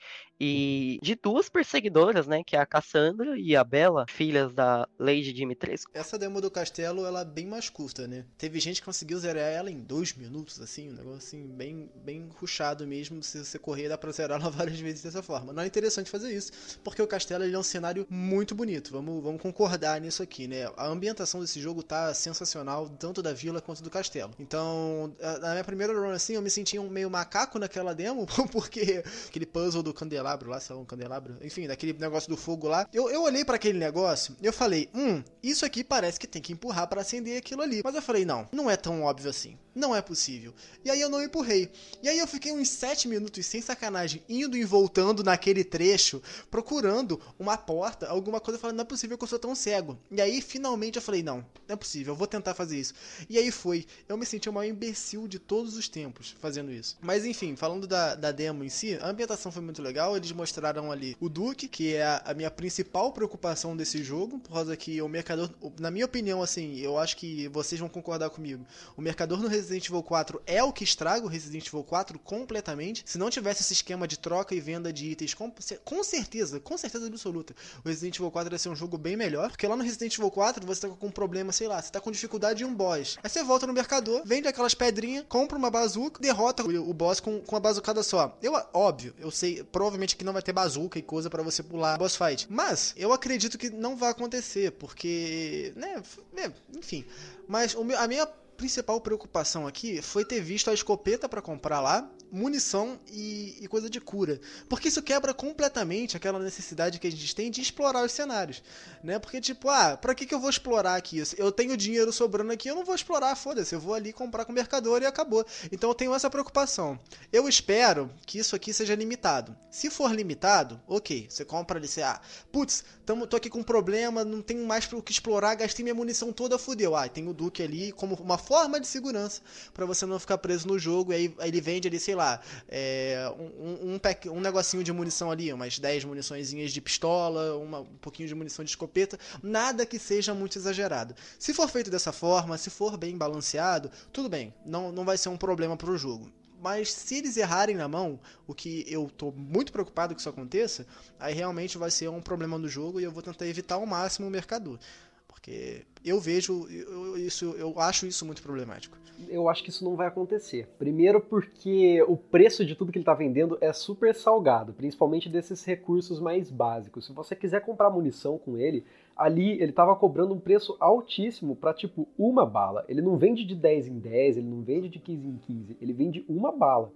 e de duas perseguidoras, né, que é a Cassandra e a Bella, filhas da Lady Dimitrescu. Essa demo do castelo, ela é bem mais curta, né? Teve gente que conseguiu zerar ela em dois minutos, assim, um negócio assim, bem, bem ruchado mesmo. Se você correr, dá pra zerar ela várias vezes dessa forma. Não é interessante fazer isso, porque o castelo ele é um cenário muito bonito. Vamos, vamos concordar nisso aqui, né? A ambientação desse jogo tá sensacional, tanto da vila quanto do castelo. Então, na minha primeira run, assim, eu me senti um meio macaco naquela demo, porque aquele puzzle do candelabro lá, sei lá, um candelabro, enfim, daquele negócio do fogo lá. Eu, eu olhei para aquele negócio eu falei, hum, isso aqui parece que tem que empurrar para acender aquilo ali. Mas eu falei, não, não é tão óbvio assim. Não é possível. E aí eu não empurrei. E aí eu fiquei uns 7 minutos sem sacanagem, indo e voltando naquele trecho, procurando uma porta, alguma coisa, falando, não é possível que eu sou tão cego. E aí finalmente eu falei, não, não é possível, eu vou tentar fazer isso. E aí foi. Eu me senti o maior imbecil de todos os tempos fazendo isso. Mas enfim, falando da, da demo em si, a ambientação foi muito legal. Eles mostraram ali o Duke, que é a, a minha principal preocupação desse jogo, por causa que o mercador, na minha opinião, assim, eu acho que vocês vão concordar comigo. O mercador no Resident Evil 4 é o que estraga o Resident Evil 4 completamente. Se não tivesse esse esquema de troca e venda de itens, com, com certeza, com certeza absoluta, o Resident Evil 4 ia ser um jogo bem melhor. Porque lá no Resident Evil 4 você tá com um problema, sei lá, você tá com dificuldade em um boss. Aí você volta no mercador, vende aquelas pedrinhas, compra uma bazuca, derrota o, boss com, com uma bazucada só. Eu, óbvio, eu sei, provavelmente que não vai ter bazuca e coisa para você pular boss fight. Mas eu acredito que não vai acontecer, porque, né, é, enfim. Mas o meu, a minha principal preocupação aqui foi ter visto a escopeta para comprar lá, munição e, e, coisa de cura. Porque isso quebra completamente aquela necessidade que a gente tem de explorar os cenários. Né? Porque, tipo, ah, pra que, que eu vou explorar aqui? Eu tenho dinheiro sobrando aqui, eu não vou explorar, foda-se. Eu vou ali comprar com o mercador e acabou. Então eu tenho essa preocupação. Eu espero que isso aqui seja limitado. Se for limitado, ok. Você compra ali, você, ah, putz, tamo, tô aqui com um problema, não tenho mais o que explorar, gastei minha munição toda, fudeu. Ah, tem o Duque ali como uma forma de segurança para você não ficar preso no jogo. E aí, aí ele vende ali, sei lá, é, um, um, pack, um negocinho de munição ali, umas 10 muniçõezinhas de pistola, uma, um pouquinho de munição de escopeta. Nada que seja muito exagerado. Se for feito dessa forma, se for bem balanceado, tudo bem. Não, não vai ser um problema pro jogo mas se eles errarem na mão, o que eu tô muito preocupado que isso aconteça, aí realmente vai ser um problema no jogo e eu vou tentar evitar ao máximo o mercador. Porque eu vejo eu, isso, eu acho isso muito problemático. Eu acho que isso não vai acontecer. Primeiro porque o preço de tudo que ele está vendendo é super salgado, principalmente desses recursos mais básicos. Se você quiser comprar munição com ele, ali ele estava cobrando um preço altíssimo para tipo uma bala. Ele não vende de 10 em 10, ele não vende de 15 em 15, ele vende uma bala.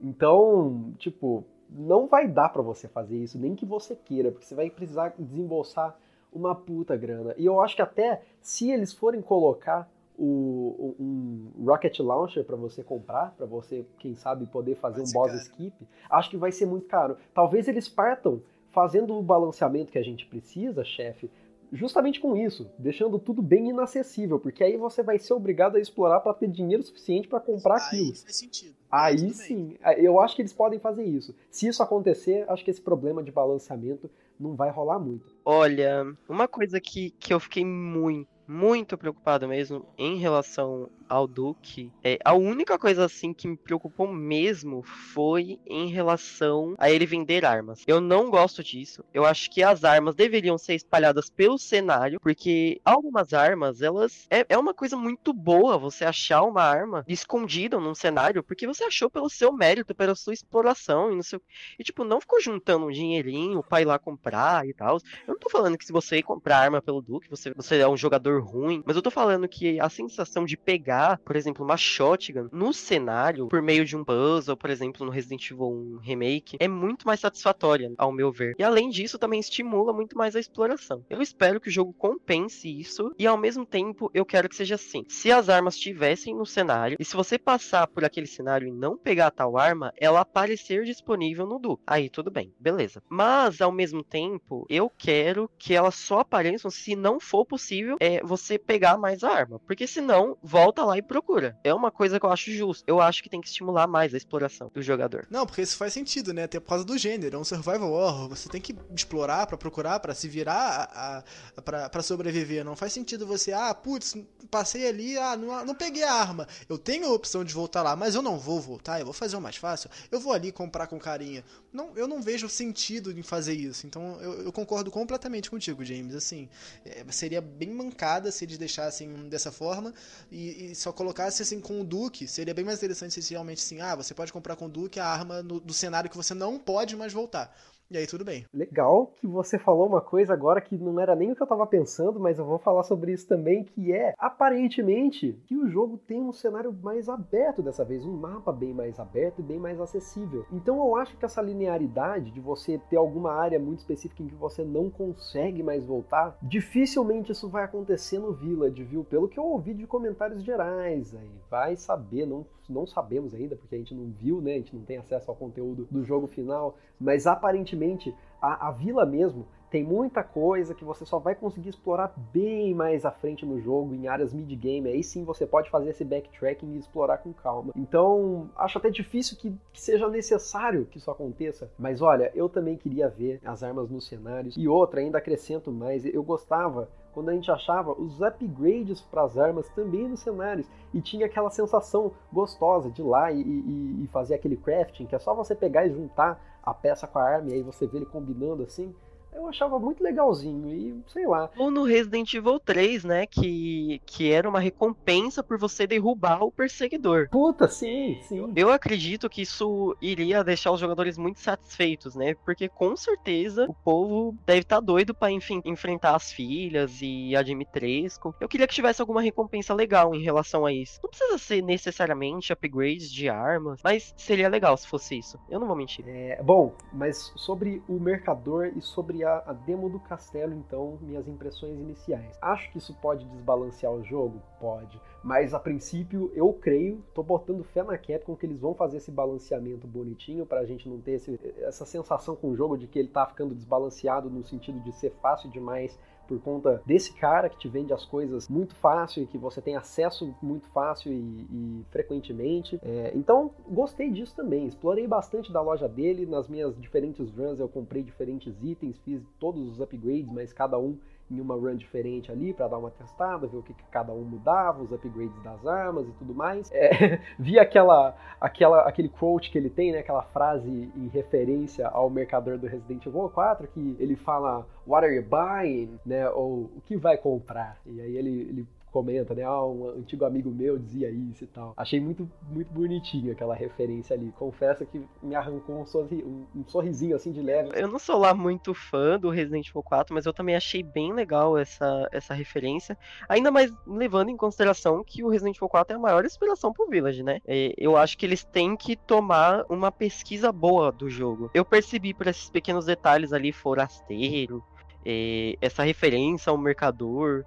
Então, tipo, não vai dar para você fazer isso, nem que você queira, porque você vai precisar desembolsar uma puta grana. E eu acho que até se eles forem colocar o, um Rocket Launcher para você comprar, para você, quem sabe, poder fazer um boss caro. skip, acho que vai ser muito caro. Talvez eles partam fazendo o balanceamento que a gente precisa, chefe, justamente com isso, deixando tudo bem inacessível, porque aí você vai ser obrigado a explorar para ter dinheiro suficiente para comprar aí aquilo. Faz sentido. Aí sim, eu acho que eles podem fazer isso. Se isso acontecer, acho que esse problema de balanceamento não vai rolar muito. Olha, uma coisa que, que eu fiquei muito, muito preocupado mesmo em relação ao Duke, é, a única coisa assim que me preocupou mesmo foi em relação a ele vender armas. Eu não gosto disso. Eu acho que as armas deveriam ser espalhadas pelo cenário, porque algumas armas, elas é, é uma coisa muito boa você achar uma arma escondida num cenário, porque você achou pelo seu mérito, pela sua exploração e no seu e tipo não ficou juntando um dinheirinho para ir lá comprar e tal. Eu não tô falando que se você comprar arma pelo Duke, você você é um jogador ruim, mas eu tô falando que a sensação de pegar por exemplo, uma shotgun no cenário por meio de um puzzle, por exemplo, no Resident Evil 1 Remake, é muito mais satisfatória, ao meu ver. E além disso, também estimula muito mais a exploração. Eu espero que o jogo compense isso e ao mesmo tempo eu quero que seja assim. Se as armas estivessem no cenário e se você passar por aquele cenário e não pegar tal arma, ela aparecer disponível no Du. Aí tudo bem, beleza. Mas ao mesmo tempo, eu quero que elas só apareçam se não for possível é você pegar mais a arma, porque senão volta lá e procura. É uma coisa que eu acho justo. Eu acho que tem que estimular mais a exploração do jogador. Não, porque isso faz sentido, né? Até por causa do gênero, é um survival horror. Você tem que explorar para procurar, para se virar, para sobreviver. Não faz sentido você, ah, putz, passei ali, ah, não, não peguei a arma. Eu tenho a opção de voltar lá, mas eu não vou voltar, eu vou fazer o mais fácil. Eu vou ali comprar com carinha. Não, eu não vejo sentido em fazer isso. Então eu, eu concordo completamente contigo, James. Assim, é, seria bem mancada se eles deixassem dessa forma e, e, só colocasse assim com o Duke. Seria bem mais interessante se realmente assim, ah, você pode comprar com o Duke a arma no, do cenário que você não pode mais voltar. E aí tudo bem. Legal que você falou uma coisa agora que não era nem o que eu tava pensando, mas eu vou falar sobre isso também, que é aparentemente que o jogo tem um cenário mais aberto dessa vez, um mapa bem mais aberto e bem mais acessível. Então eu acho que essa linearidade de você ter alguma área muito específica em que você não consegue mais voltar, dificilmente isso vai acontecer no Village, viu? Pelo que eu ouvi de comentários gerais, aí vai saber, não não sabemos ainda, porque a gente não viu, né? A gente não tem acesso ao conteúdo do jogo final, mas aparentemente a, a vila mesmo tem muita coisa que você só vai conseguir explorar bem mais à frente no jogo, em áreas mid-game. Aí sim você pode fazer esse backtracking e explorar com calma. Então, acho até difícil que, que, seja necessário que isso aconteça. Mas olha, eu também queria ver as armas nos cenários. E outra, ainda acrescento mais, eu gostava quando a gente achava os upgrades para as armas também nos cenários. E tinha aquela sensação gostosa de ir lá e, e, e fazer aquele crafting, que é só você pegar e juntar a peça com a arma e aí você vê ele combinando assim eu achava muito legalzinho e sei lá. Ou no Resident Evil 3, né, que, que era uma recompensa por você derrubar o perseguidor. Puta, sim, sim. Eu acredito que isso iria deixar os jogadores muito satisfeitos, né, porque com certeza o povo deve estar tá doido para enfim, enfrentar as filhas e a Dimitrescu. Eu queria que tivesse alguma recompensa legal em relação a isso. Não precisa ser necessariamente upgrades de armas, mas seria legal se fosse isso. Eu não vou mentir. É, bom, mas sobre o mercador e sobre a demo do castelo, então, minhas impressões iniciais. Acho que isso pode desbalancear o jogo? Pode. Mas a princípio, eu creio, tô botando fé na Capcom que eles vão fazer esse balanceamento bonitinho pra gente não ter esse, essa sensação com o jogo de que ele tá ficando desbalanceado no sentido de ser fácil demais por conta desse cara que te vende as coisas muito fácil e que você tem acesso muito fácil e, e frequentemente. É, então, gostei disso também. Explorei bastante da loja dele. Nas minhas diferentes runs eu comprei diferentes itens, fiz todos os upgrades, mas cada um em uma run diferente ali para dar uma testada, ver o que, que, cada um mudava, os upgrades das armas e tudo mais. É, vi aquela, aquela, aquele quote que ele tem, né, aquela frase em referência ao mercador do Resident Evil 4, que ele fala What are you buying? Né, ou o que vai comprar? E aí ele, ele comenta, né? Ah, um antigo amigo meu dizia isso e tal. Achei muito, muito bonitinho aquela referência ali. Confesso que me arrancou um, sorri um, sorrisinho assim de leve. Eu não sou lá muito fã do Resident Evil 4, mas eu também achei bem legal essa, essa referência. Ainda mais levando em consideração que o Resident Evil 4 é a maior inspiração pro Village, né? Eu acho que eles têm que tomar uma pesquisa boa do jogo. Eu percebi por esses pequenos detalhes ali, forasteiro, é, essa referência ao mercador,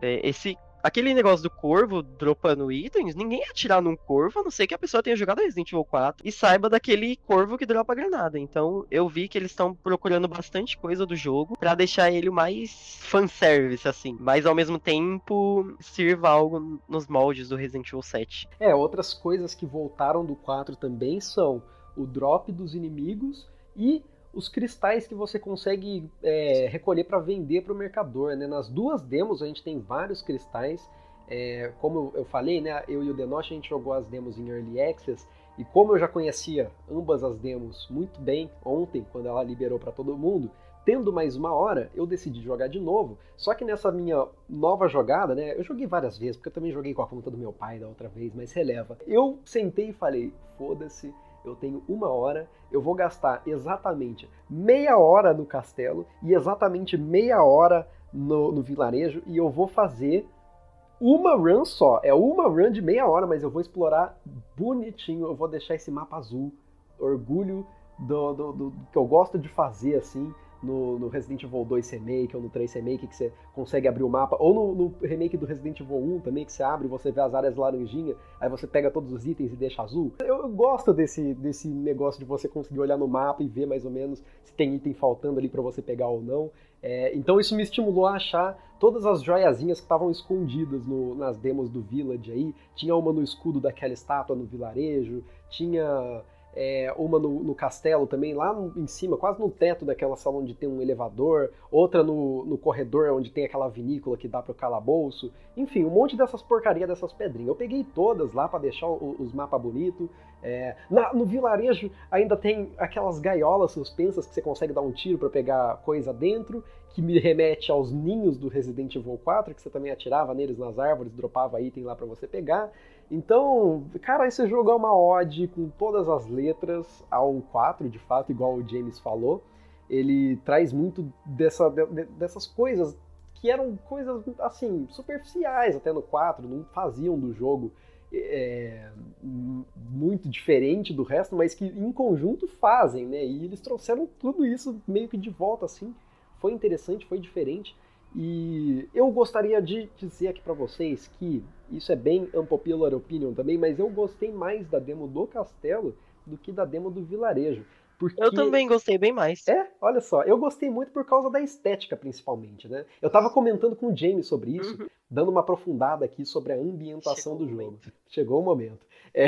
é, esse aquele negócio do corvo dropando itens, ninguém ia atirar num corvo, a não ser que a pessoa tenha jogado Resident Evil 4 e saiba daquele corvo que dropa granada. Então eu vi que eles estão procurando bastante coisa do jogo para deixar ele mais fanservice, assim. Mas ao mesmo tempo sirva algo nos moldes do Resident Evil 7. É, outras coisas que voltaram do 4 também são o drop dos inimigos e os cristais que você consegue é, recolher para vender para o mercador. Né? Nas duas demos a gente tem vários cristais. É, como eu falei, né, eu e o Denosh a gente jogou as demos em Early Access. E como eu já conhecia ambas as demos muito bem ontem, quando ela liberou para todo mundo, tendo mais uma hora, eu decidi jogar de novo. Só que nessa minha nova jogada, né? Eu joguei várias vezes, porque eu também joguei com a conta do meu pai da outra vez, mas releva. Eu sentei e falei: foda-se, eu tenho uma hora, eu vou gastar exatamente meia hora no castelo e exatamente meia hora no, no vilarejo e eu vou fazer uma run só. É uma run de meia hora, mas eu vou explorar bonitinho. Eu vou deixar esse mapa azul. Orgulho do, do, do que eu gosto de fazer, assim no, no, Resident Evil 2 Remake ou no 3 Remake que você consegue abrir o mapa, ou no, no, remake do Resident Evil 1 também, que você abre e você vê as áreas laranjinha, aí você pega todos os itens e deixa azul. Eu, eu gosto desse, desse negócio de você conseguir olhar no mapa e ver mais ou menos se tem item faltando ali para você pegar ou não. É, então isso me estimulou a achar todas as joiazinhas que estavam escondidas no, nas demos do Village aí. Tinha uma no escudo daquela estátua no vilarejo, tinha é, uma no, no, castelo também, lá em cima, quase no teto daquela sala onde tem um elevador, outra no, no corredor onde tem aquela vinícola que dá para o calabouço, enfim, um monte dessas porcarias dessas pedrinhas. Eu peguei todas lá para deixar o, os mapas bonitos. É, no vilarejo ainda tem aquelas gaiolas suspensas que você consegue dar um tiro para pegar coisa dentro, que me remete aos ninhos do Resident Evil 4, que você também atirava neles nas árvores, dropava item lá para você pegar. Então, cara, esse jogo é uma ode com todas as letras ao 4, de fato, igual o James falou. Ele traz muito dessa, de, dessas coisas que eram coisas, assim, superficiais até no 4, não faziam do jogo é, muito diferente do resto, mas que em conjunto fazem, né? E eles trouxeram tudo isso meio que de volta, assim. Foi interessante, foi diferente. E eu gostaria de dizer aqui para vocês que isso é bem unpopular opinion também, mas eu gostei mais da demo do Castelo do que da demo do Vilarejo. Porque... Eu também gostei bem mais. É, olha só, eu gostei muito por causa da estética, principalmente, né? Eu tava comentando com o James sobre isso, uhum. dando uma aprofundada aqui sobre a ambientação Chegou do jogo. Chegou o momento. É...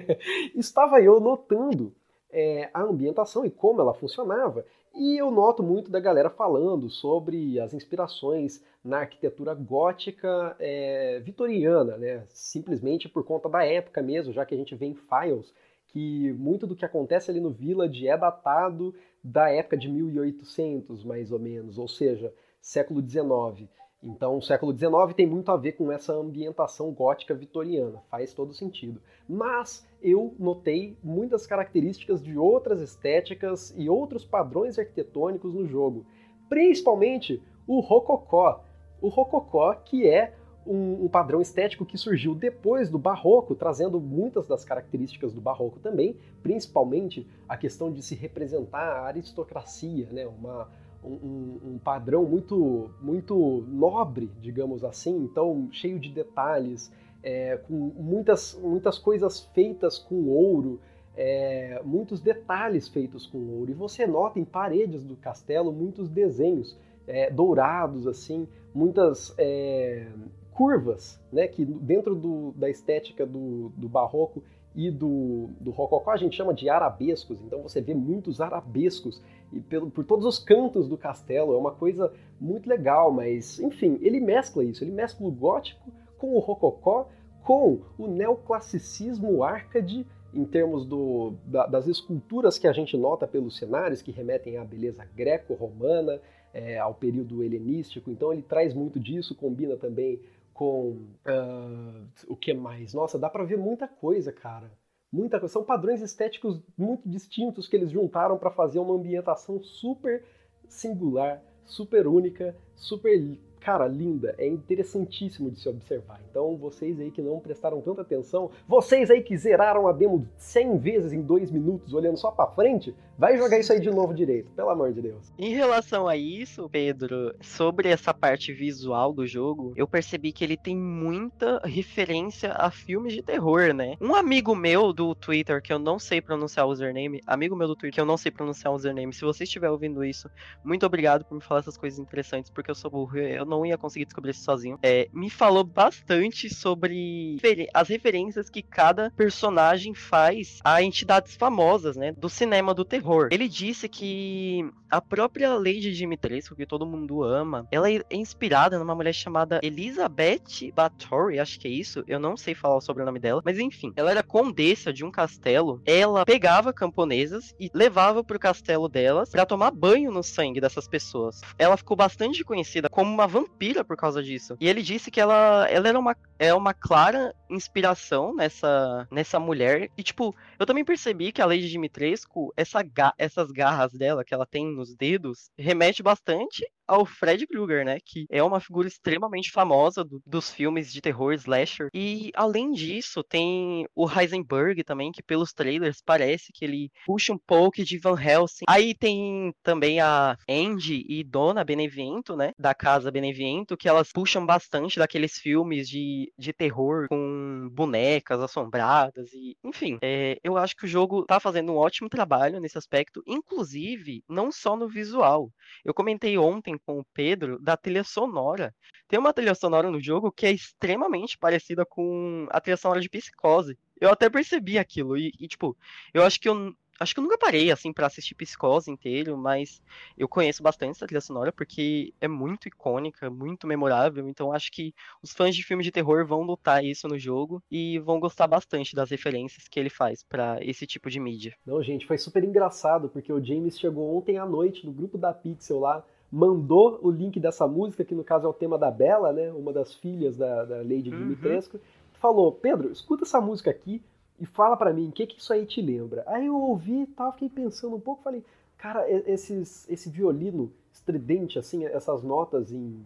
Estava eu notando é, a ambientação e como ela funcionava. E eu noto muito da galera falando sobre as inspirações na arquitetura gótica é, vitoriana, né? simplesmente por conta da época mesmo, já que a gente vê em files que muito do que acontece ali no Village é datado da época de 1800, mais ou menos, ou seja, século XIX. Então, o século XIX tem muito a ver com essa ambientação gótica vitoriana, faz todo sentido. Mas eu notei muitas características de outras estéticas e outros padrões arquitetônicos no jogo, principalmente o rococó. O rococó que é um, um, padrão estético que surgiu depois do barroco, trazendo muitas das características do barroco também, principalmente a questão de se representar a aristocracia, né? uma, um, um, padrão muito, muito nobre, digamos assim, então cheio de detalhes, é, com muitas, muitas coisas feitas com ouro, é, muitos detalhes feitos com ouro. E você nota em paredes do castelo muitos desenhos é, dourados, assim, muitas é, curvas, né, que dentro do, da estética do, do barroco e do, do rococó a gente chama de arabescos, então você vê muitos arabescos e pelo, por todos os cantos do castelo, é uma coisa muito legal, mas enfim, ele mescla isso, ele mescla o gótico com o rococó, com o neoclassicismo arcade em termos do, da, das esculturas que a gente nota pelos cenários, que remetem à beleza greco-romana, é, ao período helenístico, então ele traz muito disso, combina também com uh, o que mais? Nossa, dá para ver muita coisa, cara. Muita coisa. São padrões estéticos muito distintos que eles juntaram para fazer uma ambientação super singular, super única, super cara, linda, é interessantíssimo de se observar. Então, vocês aí que não prestaram tanta atenção, vocês aí que zeraram a demo 100 vezes em 2 minutos, olhando só para frente, vai jogar isso aí de novo direito, pelo amor de Deus. Em relação a isso, Pedro, sobre essa parte visual do jogo, eu percebi que ele tem muita referência a filmes de terror, né? Um amigo meu do Twitter, que eu não sei pronunciar o username, amigo meu do Twitter, que eu não sei pronunciar o username, se você estiver ouvindo isso, muito obrigado por me falar essas coisas interessantes, porque eu sou burro, eu não ia conseguir descobrir isso sozinho. É, me falou bastante sobre as referências que cada personagem faz a entidades famosas, né, do cinema do terror. Ele disse que a própria Lady Dimitrescu, que todo mundo ama, ela é inspirada numa mulher chamada Elizabeth Bathory, acho que é isso. Eu não sei falar o nome dela, mas enfim, ela era condessa de um castelo. Ela pegava camponesas e levava pro castelo delas para tomar banho no sangue dessas pessoas. Ela ficou bastante conhecida como uma vampira por causa disso. E ele disse que ela, ela era uma, é uma clara inspiração nessa, nessa mulher. E, tipo, eu também percebi que a Lady Dimitrescu, essa ga essas garras dela que ela tem nos dedos, remete bastante ao Fred Krueger, né? Que é uma figura extremamente famosa do, dos filmes de terror slasher. E além disso, tem o Heisenberg também, que pelos trailers parece que ele puxa um pouco de Van Helsing. Aí tem também a Andy e Dona Beneviento, né? Da casa Beneviento, que elas puxam bastante daqueles filmes de, de terror com bonecas assombradas e, enfim, é, eu acho que o jogo tá fazendo um ótimo trabalho nesse aspecto, inclusive não só no visual. Eu comentei ontem com o Pedro da trilha sonora. Tem uma trilha sonora no jogo que é extremamente parecida com a trilha sonora de Psicose. Eu até percebi aquilo e, e tipo, eu acho que eu acho que eu nunca parei, assim, para assistir Psicose inteiro, mas eu conheço bastante essa trilha sonora porque é muito icônica, muito memorável, então acho que os fãs de filmes de terror vão notar isso no jogo e vão gostar bastante das referências que ele faz para esse tipo de mídia. Não, gente, foi super engraçado, porque o James chegou ontem à noite no grupo da Pixel lá, mandou o link dessa música, que no caso é o tema da Bela, né, uma das filhas da, da Lady uhum. Dimitrescu, falou, Pedro, escuta essa música aqui, e fala para mim o que, que isso aí te lembra. Aí eu ouvi e tal, fiquei pensando um pouco, falei, cara, esses, esse violino estridente, assim, essas notas em,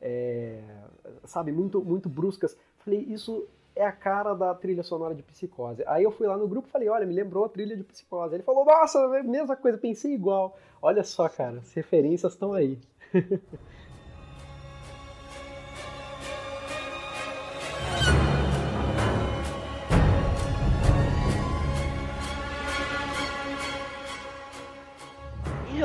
é, sabe, muito, muito bruscas, falei, isso é a cara da trilha sonora de Psicose. Aí eu fui lá no grupo e falei, olha, me lembrou a trilha de Psicose. Ele falou, nossa, é mesma coisa, pensei igual. Olha só, cara, as referências estão aí.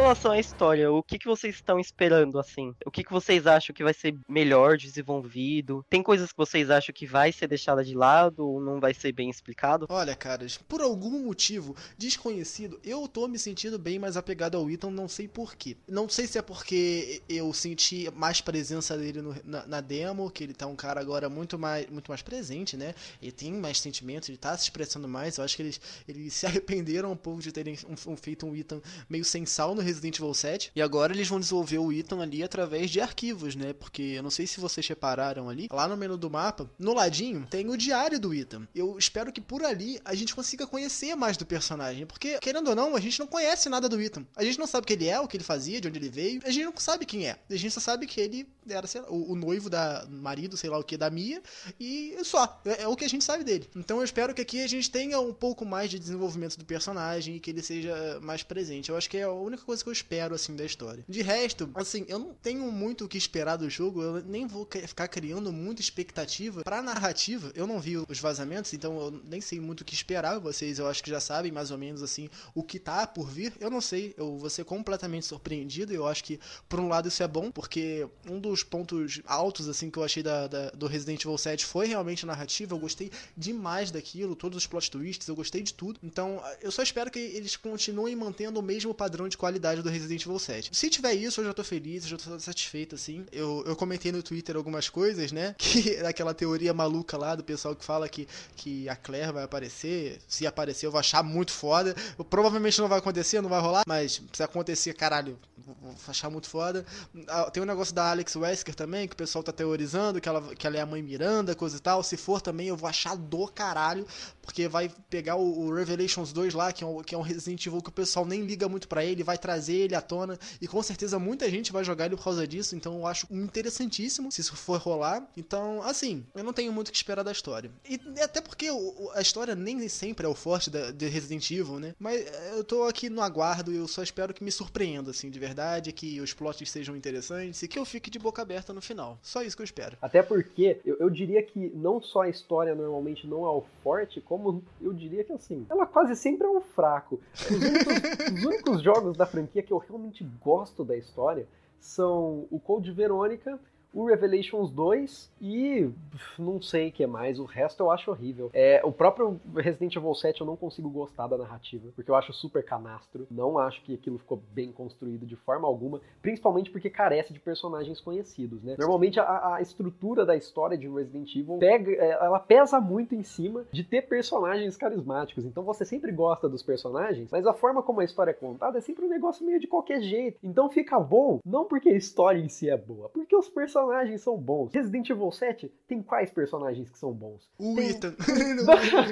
relação à história, o que, que vocês estão esperando, assim? O que, que vocês acham que vai ser melhor desenvolvido? Tem coisas que vocês acham que vai ser deixada de lado ou não vai ser bem explicado? Olha, caras, por algum motivo desconhecido, eu tô me sentindo bem mais apegado ao Ethan, não sei porquê. Não sei se é porque eu senti mais presença dele no, na, na, demo, que ele tá um cara agora muito mais, muito mais presente, né? Ele tem mais sentimentos, ele tá se expressando mais. Eu acho que eles, eles se arrependeram um pouco de terem um, um, feito um Ethan meio sem sal no Resident Evil 7. E agora eles vão desenvolver o Ethan ali através de arquivos, né? Porque eu não sei se vocês repararam ali, lá no menu do mapa, no ladinho, tem o diário do Ethan. Eu espero que por ali a gente consiga conhecer mais do personagem. Porque, querendo ou não, a gente não conhece nada do Ethan. A gente não sabe o que ele é, o que ele fazia, de onde ele veio. A gente não sabe quem é. A gente só sabe que ele era, sei lá, o, o noivo da marido, sei lá o que, da Mia. E só. É, é o que a gente sabe dele. Então eu espero que aqui a gente tenha um pouco mais de desenvolvimento do personagem e que ele seja mais presente. Eu acho que é a única coisa que eu espero, assim, da história. De resto, assim, eu não tenho muito o que esperar do jogo, eu nem vou ficar criando muita expectativa pra narrativa. Eu não vi os vazamentos, então eu nem sei muito o que esperar. Vocês, eu acho que já sabem mais ou menos, assim, o que tá por vir. Eu não sei, eu vou ser completamente surpreendido. Eu acho que, por um lado, isso é bom, porque um dos pontos altos, assim, que eu achei da, da do Resident Evil 7 foi realmente a narrativa. Eu gostei demais daquilo, todos os plot twists, eu gostei de tudo. Então, eu só espero que eles continuem mantendo o mesmo padrão de qualidade do Resident Evil 7. Se tiver isso, eu já tô feliz, eu já tô satisfeito, assim. Eu, eu comentei no Twitter algumas coisas, né? Que daquela teoria maluca lá do pessoal que fala que, que a Claire vai aparecer. Se aparecer, eu vou achar muito foda. Eu, provavelmente não vai acontecer, não vai rolar, mas se acontecer, caralho, vou achar muito foda. Ah, tem um negócio da Alex Wesker também, que o pessoal tá teorizando, que ela, que ela é a mãe Miranda, coisa e tal. Se for também, eu vou achar do caralho, porque vai pegar o, o Revelations 2 lá, que é, um, que é um Resident Evil que o pessoal nem liga muito para ele, vai trazer ele à tona, e com certeza muita gente vai jogar ele por causa disso, então eu acho interessantíssimo se isso for rolar. Então, assim, eu não tenho muito o que esperar da história. E até porque o, a história nem sempre é o forte de Resident Evil, né? Mas eu tô aqui no aguardo e eu só espero que me surpreenda, assim, de verdade, que os plots sejam interessantes e que eu fique de boca aberta no final. Só isso que eu espero. Até porque eu, eu diria que não só a história normalmente não é o forte, como eu diria que assim, ela quase sempre é um fraco. Os únicos, os únicos jogos da franquia que eu realmente gosto da história são o Code Verônica o Revelations 2 e não sei o que mais, o resto eu acho horrível. É, o próprio Resident Evil 7 eu não consigo gostar da narrativa, porque eu acho super canastro, não acho que aquilo ficou bem construído de forma alguma, principalmente porque carece de personagens conhecidos, né? Normalmente a, a estrutura da história de Resident Evil pega, é, ela pesa muito em cima de ter personagens carismáticos, então você sempre gosta dos personagens, mas a forma como a história é contada é sempre um negócio meio de qualquer jeito. Então fica bom, não porque a história em si é boa, porque os personagens personagens são bons. Resident Evil 7 tem quais personagens que são bons? O tem... Ethan.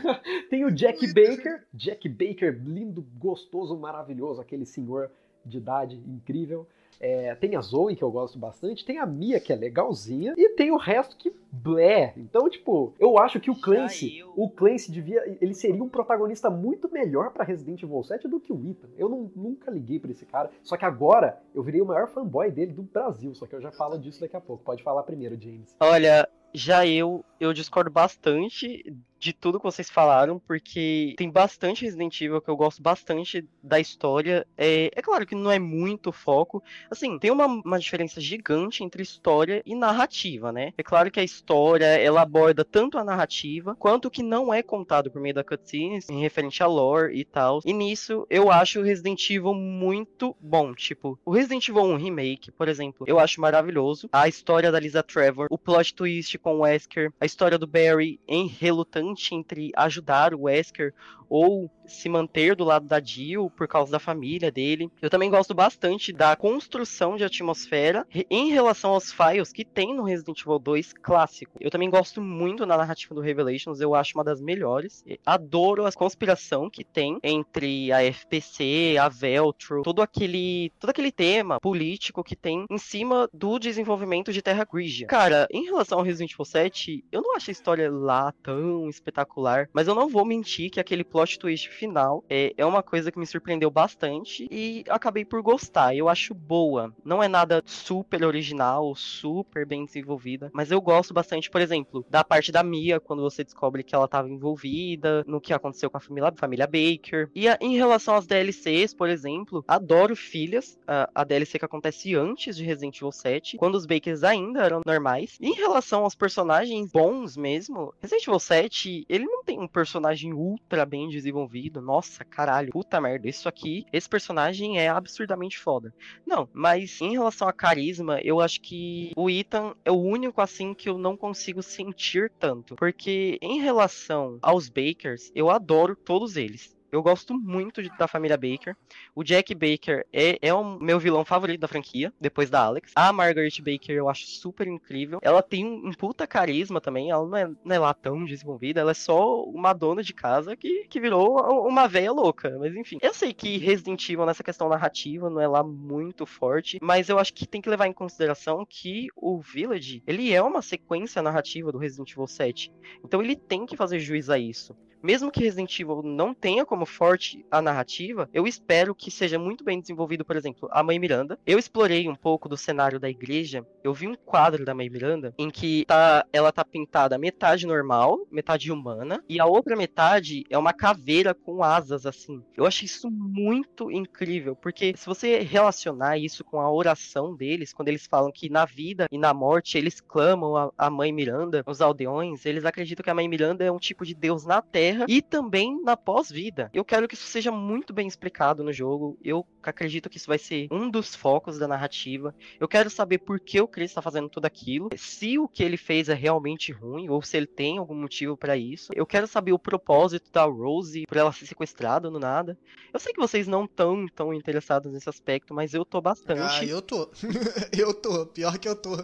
tem o Jack o Baker. Jack Baker, lindo, gostoso, maravilhoso, aquele senhor de idade incrível. É, tem a Zoe, que eu gosto bastante, tem a Mia, que é legalzinha, e tem o resto que blé. Então, tipo, eu acho que o Clancy, eu... o Clancy devia, ele seria um protagonista muito melhor para Resident Evil 7 do que o Ethan. Eu não, nunca liguei para esse cara, só que agora eu virei o maior fanboy dele do Brasil, só que eu já falo disso daqui a pouco. Pode falar primeiro, James. Olha, já eu, eu discordo bastante de tudo que vocês falaram, porque tem bastante Resident Evil que eu gosto bastante da história. É, é claro que não é muito foco. Assim, tem uma, uma diferença gigante entre história e narrativa, né? É claro que a história, ela aborda tanto a narrativa, quanto o que não é contado por meio da cutscenes, em referente a lore e tal. E nisso, eu acho o Resident Evil muito bom. Tipo, o Resident Evil 1 Remake, por exemplo, eu acho maravilhoso. A história da Lisa Trevor, o plot twist com o Wesker, a história do Barry em relutante entre ajudar o Wesker ou se manter do lado da Jill por causa da família dele. Eu também gosto bastante da construção de atmosfera em relação aos files que tem no Resident Evil 2 clássico. Eu também gosto muito da narrativa do Revelations, eu acho uma das melhores. Adoro a conspiração que tem entre a FPC, a Veltro, todo aquele, todo aquele tema político que tem em cima do desenvolvimento de Terra Grigia. Cara, em relação ao Resident Evil 7, eu não acho a história lá tão espetacular, mas eu não vou mentir que aquele plot twist final é, é uma coisa que me surpreendeu bastante e acabei por gostar. Eu acho boa. Não é nada super original, super bem desenvolvida, mas eu gosto bastante, por exemplo, da parte da Mia, quando você descobre que ela estava envolvida no que aconteceu com a família, família Baker. E a, em relação às DLCs, por exemplo, adoro Filhas, a, a DLC que acontece antes de Resident Evil 7, quando os Bakers ainda eram normais. E em relação aos personagens bons mesmo, Resident Evil 7, ele não tem um personagem ultra bem bem desenvolvido. Nossa, caralho, puta merda, isso aqui, esse personagem é absurdamente foda. Não, mas em relação a carisma, eu acho que o Ethan é o único assim que eu não consigo sentir tanto. Porque em relação aos Bakers, eu adoro todos eles. Eu gosto muito de, da família Baker. O Jack Baker é, é o meu vilão favorito da franquia, depois da Alex. A Margaret Baker eu acho super incrível. Ela tem um, um puta carisma também. Ela não é, não é lá tão desenvolvida. Ela é só uma dona de casa que, que virou uma velha louca. Mas enfim. Eu sei que Resident Evil nessa questão narrativa não é lá muito forte. Mas eu acho que tem que levar em consideração que o Village, ele é uma sequência narrativa do Resident Evil 7. Então ele tem que fazer juiz a isso mesmo que Resident Evil não tenha como forte a narrativa, eu espero que seja muito bem desenvolvido, por exemplo, a Mãe Miranda. Eu explorei um pouco do cenário da igreja, eu vi um quadro da Mãe Miranda em que tá, ela tá pintada metade normal, metade humana, e a outra metade é uma caveira com asas assim. Eu achei isso muito incrível, porque se você relacionar isso com a oração deles, quando eles falam que na vida e na morte eles clamam a, a Mãe Miranda, os aldeões, eles acreditam que a Mãe Miranda é um tipo de Deus na Terra E também na pós-vida. Eu quero que isso seja muito bem explicado no jogo. Eu acredito que isso vai ser um dos focos da narrativa. Eu quero saber por que o Chris está fazendo tudo aquilo, se o que ele fez é realmente ruim ou se ele tem algum motivo para isso. Eu quero saber o propósito da Rose por ela ser sequestrada no nada. Eu sei que vocês não estão tão interessados nesse aspecto, mas eu tô bastante. Ah, eu tô. eu tô. Pior que eu tô.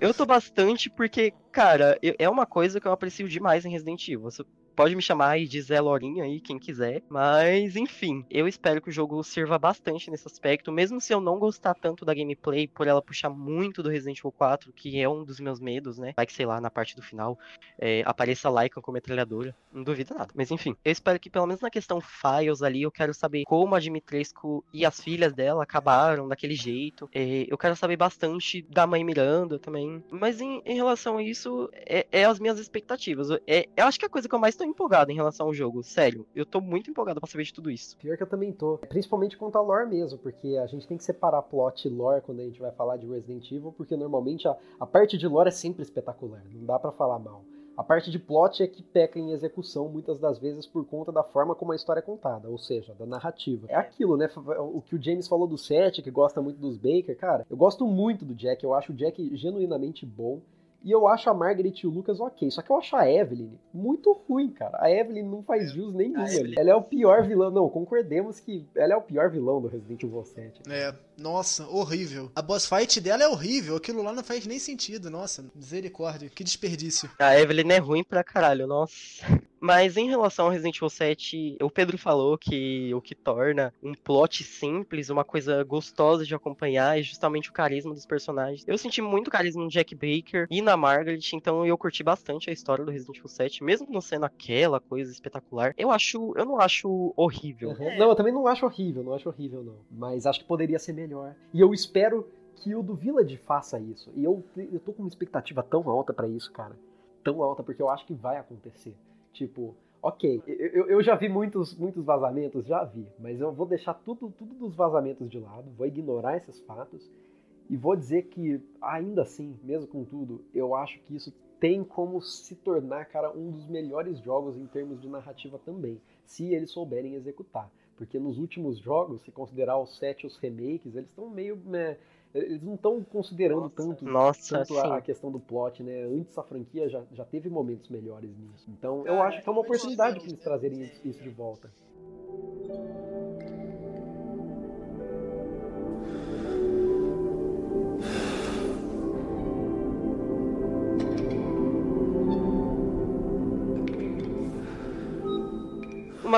eu tô bastante porque, cara, é uma coisa que eu aprecio demais em Resident Evil. Pode me chamar aí de Zé Lorinha aí, quem quiser. Mas, enfim, eu espero que o jogo sirva bastante nesse aspecto, mesmo se eu não gostar tanto da gameplay, por ela puxar muito do Resident Evil 4, que é um dos meus medos, né? Vai que, sei lá, na parte do final é, apareça Lycan como metralhadora. Não duvido nada. Mas, enfim, eu espero que, pelo menos na questão files ali, eu quero saber como a Dimitrescu e as filhas dela acabaram daquele jeito. É, eu quero saber bastante da mãe Miranda também. Mas, em, em relação a isso, é, é as minhas expectativas. É, eu acho que a coisa que eu mais tô empolgado em relação ao jogo, sério. Eu tô muito empolgado pra saber de tudo isso. Pior que eu também tô. Principalmente quanto a lore mesmo, porque a gente tem que separar plot e lore quando a gente vai falar de Resident Evil, porque normalmente a, a parte de lore é sempre espetacular, não dá para falar mal. A parte de plot é que peca em execução muitas das vezes por conta da forma como a história é contada, ou seja, da narrativa. É aquilo, né? O que o James falou do set, que gosta muito dos Baker, cara, eu gosto muito do Jack, eu acho o Jack genuinamente bom. E eu acho a Margaret e o Lucas ok. Só que eu acho a Evelyn muito ruim, cara. A Evelyn não faz jus nenhum. Ela é o pior vilão. Não, concordemos que ela é o pior vilão do Resident Evil 7. É, nossa, horrível. A boss fight dela é horrível. Aquilo lá não faz nem sentido. Nossa, misericórdia. Que desperdício. A Evelyn é ruim pra caralho, nossa. Mas em relação ao Resident Evil 7, o Pedro falou que o que torna um plot simples, uma coisa gostosa de acompanhar, é justamente o carisma dos personagens. Eu senti muito carisma no Jack Baker e na Margaret, então eu curti bastante a história do Resident Evil 7, mesmo não sendo aquela coisa espetacular. Eu acho, eu não acho horrível. Uhum. Não, eu também não acho horrível, não acho horrível não, mas acho que poderia ser melhor. E eu espero que o do Village faça isso. E eu, eu tô com uma expectativa tão alta para isso, cara. Tão alta, porque eu acho que vai acontecer. Tipo, ok, eu, eu já vi muitos, muitos vazamentos, já vi, mas eu vou deixar tudo, tudo dos vazamentos de lado, vou ignorar esses fatos e vou dizer que, ainda assim, mesmo com tudo, eu acho que isso tem como se tornar, cara, um dos melhores jogos em termos de narrativa também, se eles souberem executar. Porque nos últimos jogos, se considerar os sete os remakes, eles estão meio. Né, eles não estão considerando Nossa, tanto, nossa, tanto a, a questão do plot, né? Antes a franquia já, já teve momentos melhores nisso. Então eu acho que é uma oportunidade para eles trazerem isso de volta.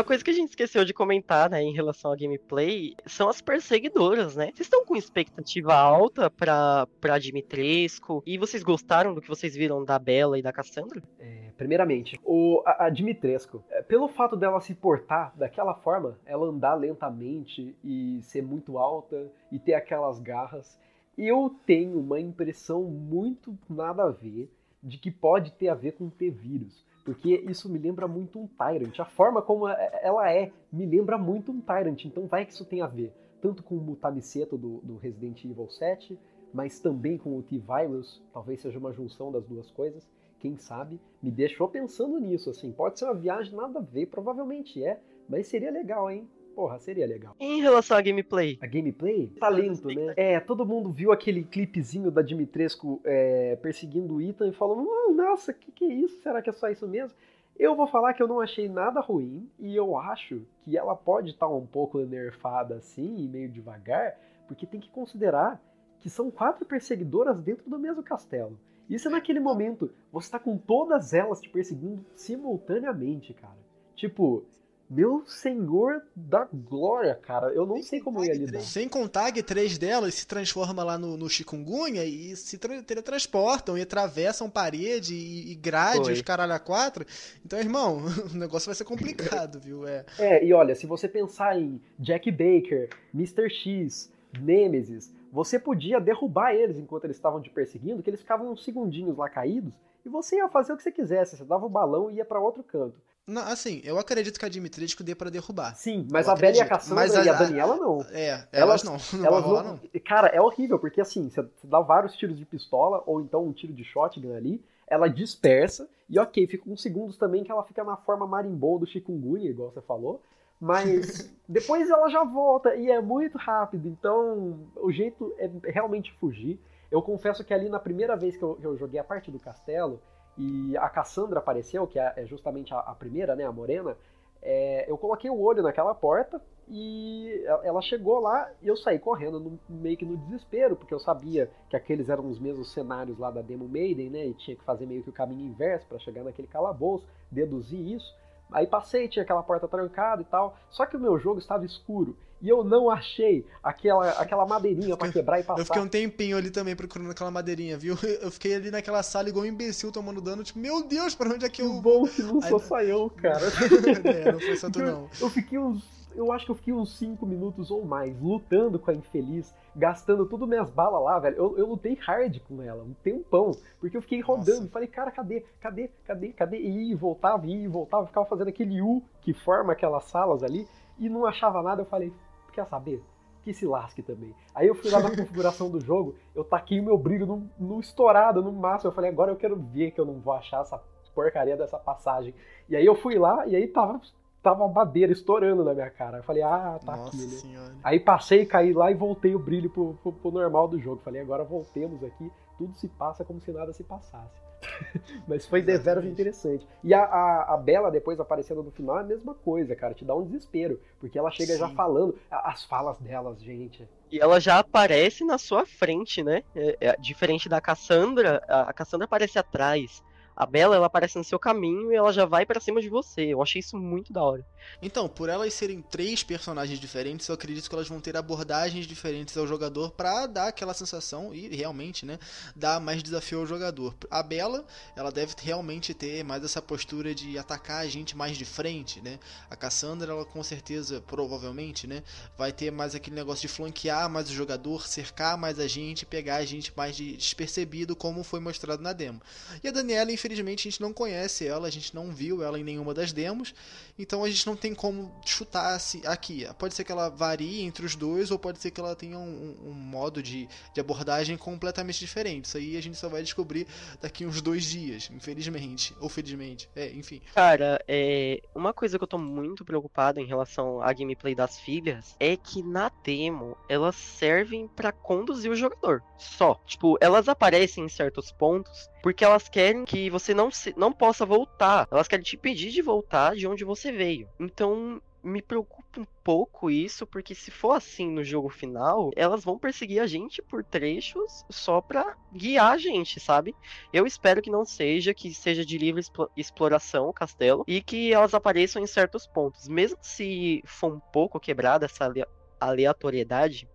Uma coisa que a gente esqueceu de comentar, né, em relação ao gameplay, são as perseguidoras, né? Vocês estão com expectativa alta pra, pra Dimitrescu? E vocês gostaram do que vocês viram da Bela e da Cassandra? É, primeiramente, o, a, a Dimitrescu, é, pelo fato dela se portar daquela forma, ela andar lentamente e ser muito alta e ter aquelas garras, eu tenho uma impressão muito nada a ver de que pode ter a ver com ter vírus. Porque isso me lembra muito um Tyrant. A forma como ela é me lembra muito um Tyrant. Então vai que isso tem a ver. Tanto com o Mutamiceto do, do Resident Evil 7, mas também com o T-Virus. Talvez seja uma junção das duas coisas. Quem sabe? Me deixou pensando nisso, assim. Pode ser uma viagem nada a ver, provavelmente é. Mas seria legal, hein? Porra, seria legal. Em relação à gameplay? A gameplay? Talento, né? É, todo mundo viu aquele clipezinho da Dimitrescu é, perseguindo o Ethan e falou: hum, nossa, que que é isso? Será que é só isso mesmo? Eu vou falar que eu não achei nada ruim e eu acho que ela pode estar tá um pouco nerfada assim, meio devagar, porque tem que considerar que são quatro perseguidoras dentro do mesmo castelo. Isso é naquele momento, você está com todas elas te perseguindo simultaneamente, cara. Tipo, meu senhor da glória, cara. Eu não sem sei como ia lidar. Sem contar que três delas se transformam lá no, no chikungunya e se teletransportam e atravessam parede e, e grade, Foi. os caralho a quatro. Então, irmão, o negócio vai ser complicado, viu? É. é, e olha, se você pensar em Jack Baker, Mr. X, Nemesis, você podia derrubar eles enquanto eles estavam te perseguindo, que eles ficavam uns segundinhos lá caídos, e você ia fazer o que você quisesse. Você dava o balão e ia para outro canto. Não, assim, eu acredito que a Dimitrescu dê para derrubar. Sim, mas eu a Bela e a Cassandra e a, Daniela não. É, elas, elas não. Não elas rolar, não. Cara, é horrível, porque assim, você dá vários tiros de pistola, ou então um tiro de shotgun ali, ela dispersa, e ok, fica uns segundos também que ela fica na forma marimbol do chikungunya, igual você falou, mas depois ela já volta, e é muito rápido, então o jeito é realmente fugir. Eu confesso que ali na primeira vez que eu, que eu joguei a parte do castelo, e a Cassandra apareceu, que é, é justamente a, a primeira, né, a morena, é, eu coloquei o olho naquela porta e ela chegou lá e eu saí correndo no, meio que no desespero, porque eu sabia que aqueles eram os mesmos cenários lá da Demo Maiden, né? E tinha que fazer meio que o caminho inverso para chegar naquele calabouço, deduzir isso. Aí passei, tinha aquela porta trancada e tal. Só que o meu jogo estava escuro. E eu não achei aquela, aquela madeirinha para quebrar e passar. Eu fiquei um tempinho ali também procurando aquela madeirinha, viu? Eu fiquei ali naquela sala igual um imbecil tomando dano, tipo, meu Deus, para onde é que eu. Que bom que não sou só eu, cara. é, não foi só tu, não. Eu fiquei uns. Eu acho que eu fiquei uns 5 minutos ou mais lutando com a infeliz, gastando tudo minhas balas lá, velho. Eu, eu lutei hard com ela, um tempão, porque eu fiquei rodando. Nossa. Falei, cara, cadê? Cadê? Cadê? Cadê? E voltava, e voltava, ficava fazendo aquele U que forma aquelas salas ali, e não achava nada. Eu falei, quer saber? Que se lasque também. Aí eu fui lá na configuração do jogo, eu taquei o meu brilho no, no estourado, no máximo. Eu falei, agora eu quero ver que eu não vou achar essa porcaria dessa passagem. E aí eu fui lá e aí tava, tava a madeira estourando na minha cara. Eu falei, ah, tá Nossa aqui. Né? Senhora. Aí passei, caí lá e voltei o brilho pro, pro, pro normal do jogo. Falei, agora voltemos aqui, tudo se passa como se nada se passasse. Mas foi deveras interessante. E a, a, a, Bela, depois aparecendo no final, é a mesma coisa, cara. Te dá um desespero. Porque ela chega Sim. já falando. As falas delas, gente. E ela já aparece na sua frente, né? É, é, diferente da Cassandra, a Cassandra aparece atrás. A Bela, ela aparece no seu caminho e ela já vai para cima de você. Eu achei isso muito da hora. Então, por elas serem três personagens diferentes, eu acredito que elas vão ter abordagens diferentes ao jogador para dar aquela sensação e realmente, né, dar mais desafio ao jogador. A Bela, ela deve realmente ter mais essa postura de atacar a gente mais de frente, né? A Cassandra, ela com certeza, provavelmente, né, vai ter mais aquele negócio de flanquear mais o jogador, cercar mais a gente, pegar a gente mais despercebido, como foi mostrado na demo. E a Daniela, infelizmente, a gente não conhece ela, a gente não viu ela em nenhuma das demos, então a gente não tem como chutar assim, aqui. Pode ser que ela varie entre os dois, ou pode ser que ela tenha um, um modo de, de abordagem completamente diferente. Isso aí a gente só vai descobrir daqui uns dois dias, infelizmente. Ou felizmente. É, enfim. Cara, é, uma coisa que eu tô muito preocupado em relação à gameplay das filhas é que na demo elas servem para conduzir o jogador. Só. Tipo, elas aparecem em certos pontos porque elas querem que você não, se, não possa voltar. Elas querem te impedir de voltar de onde você veio. Então, me preocupa um pouco isso, porque se for assim no jogo final, elas vão perseguir a gente por trechos só pra guiar a gente, sabe? Eu espero que não seja, que seja de livre exploração o castelo e que elas apareçam em certos pontos. Mesmo se for um pouco quebrada essa aleatoriedade,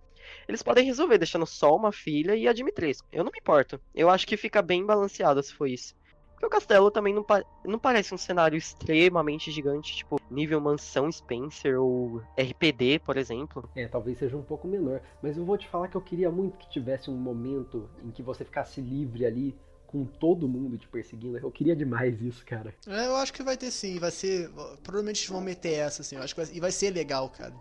eles podem resolver deixando só uma filha e a Dimitrescu. Eu não me importo. Eu acho que fica bem balanceado se for isso. Porque o castelo também não, pa não parece um cenário extremamente gigante, tipo nível mansão Spencer ou RPD, por exemplo. É, talvez seja um pouco menor. Mas eu vou te falar que eu queria muito que tivesse um momento em que você ficasse livre ali com todo mundo te perseguindo. Eu queria demais isso, cara. É, eu acho que vai ter sim, vai ser. Provavelmente vão meter essa, assim. Eu acho que vai, e vai ser legal, cara.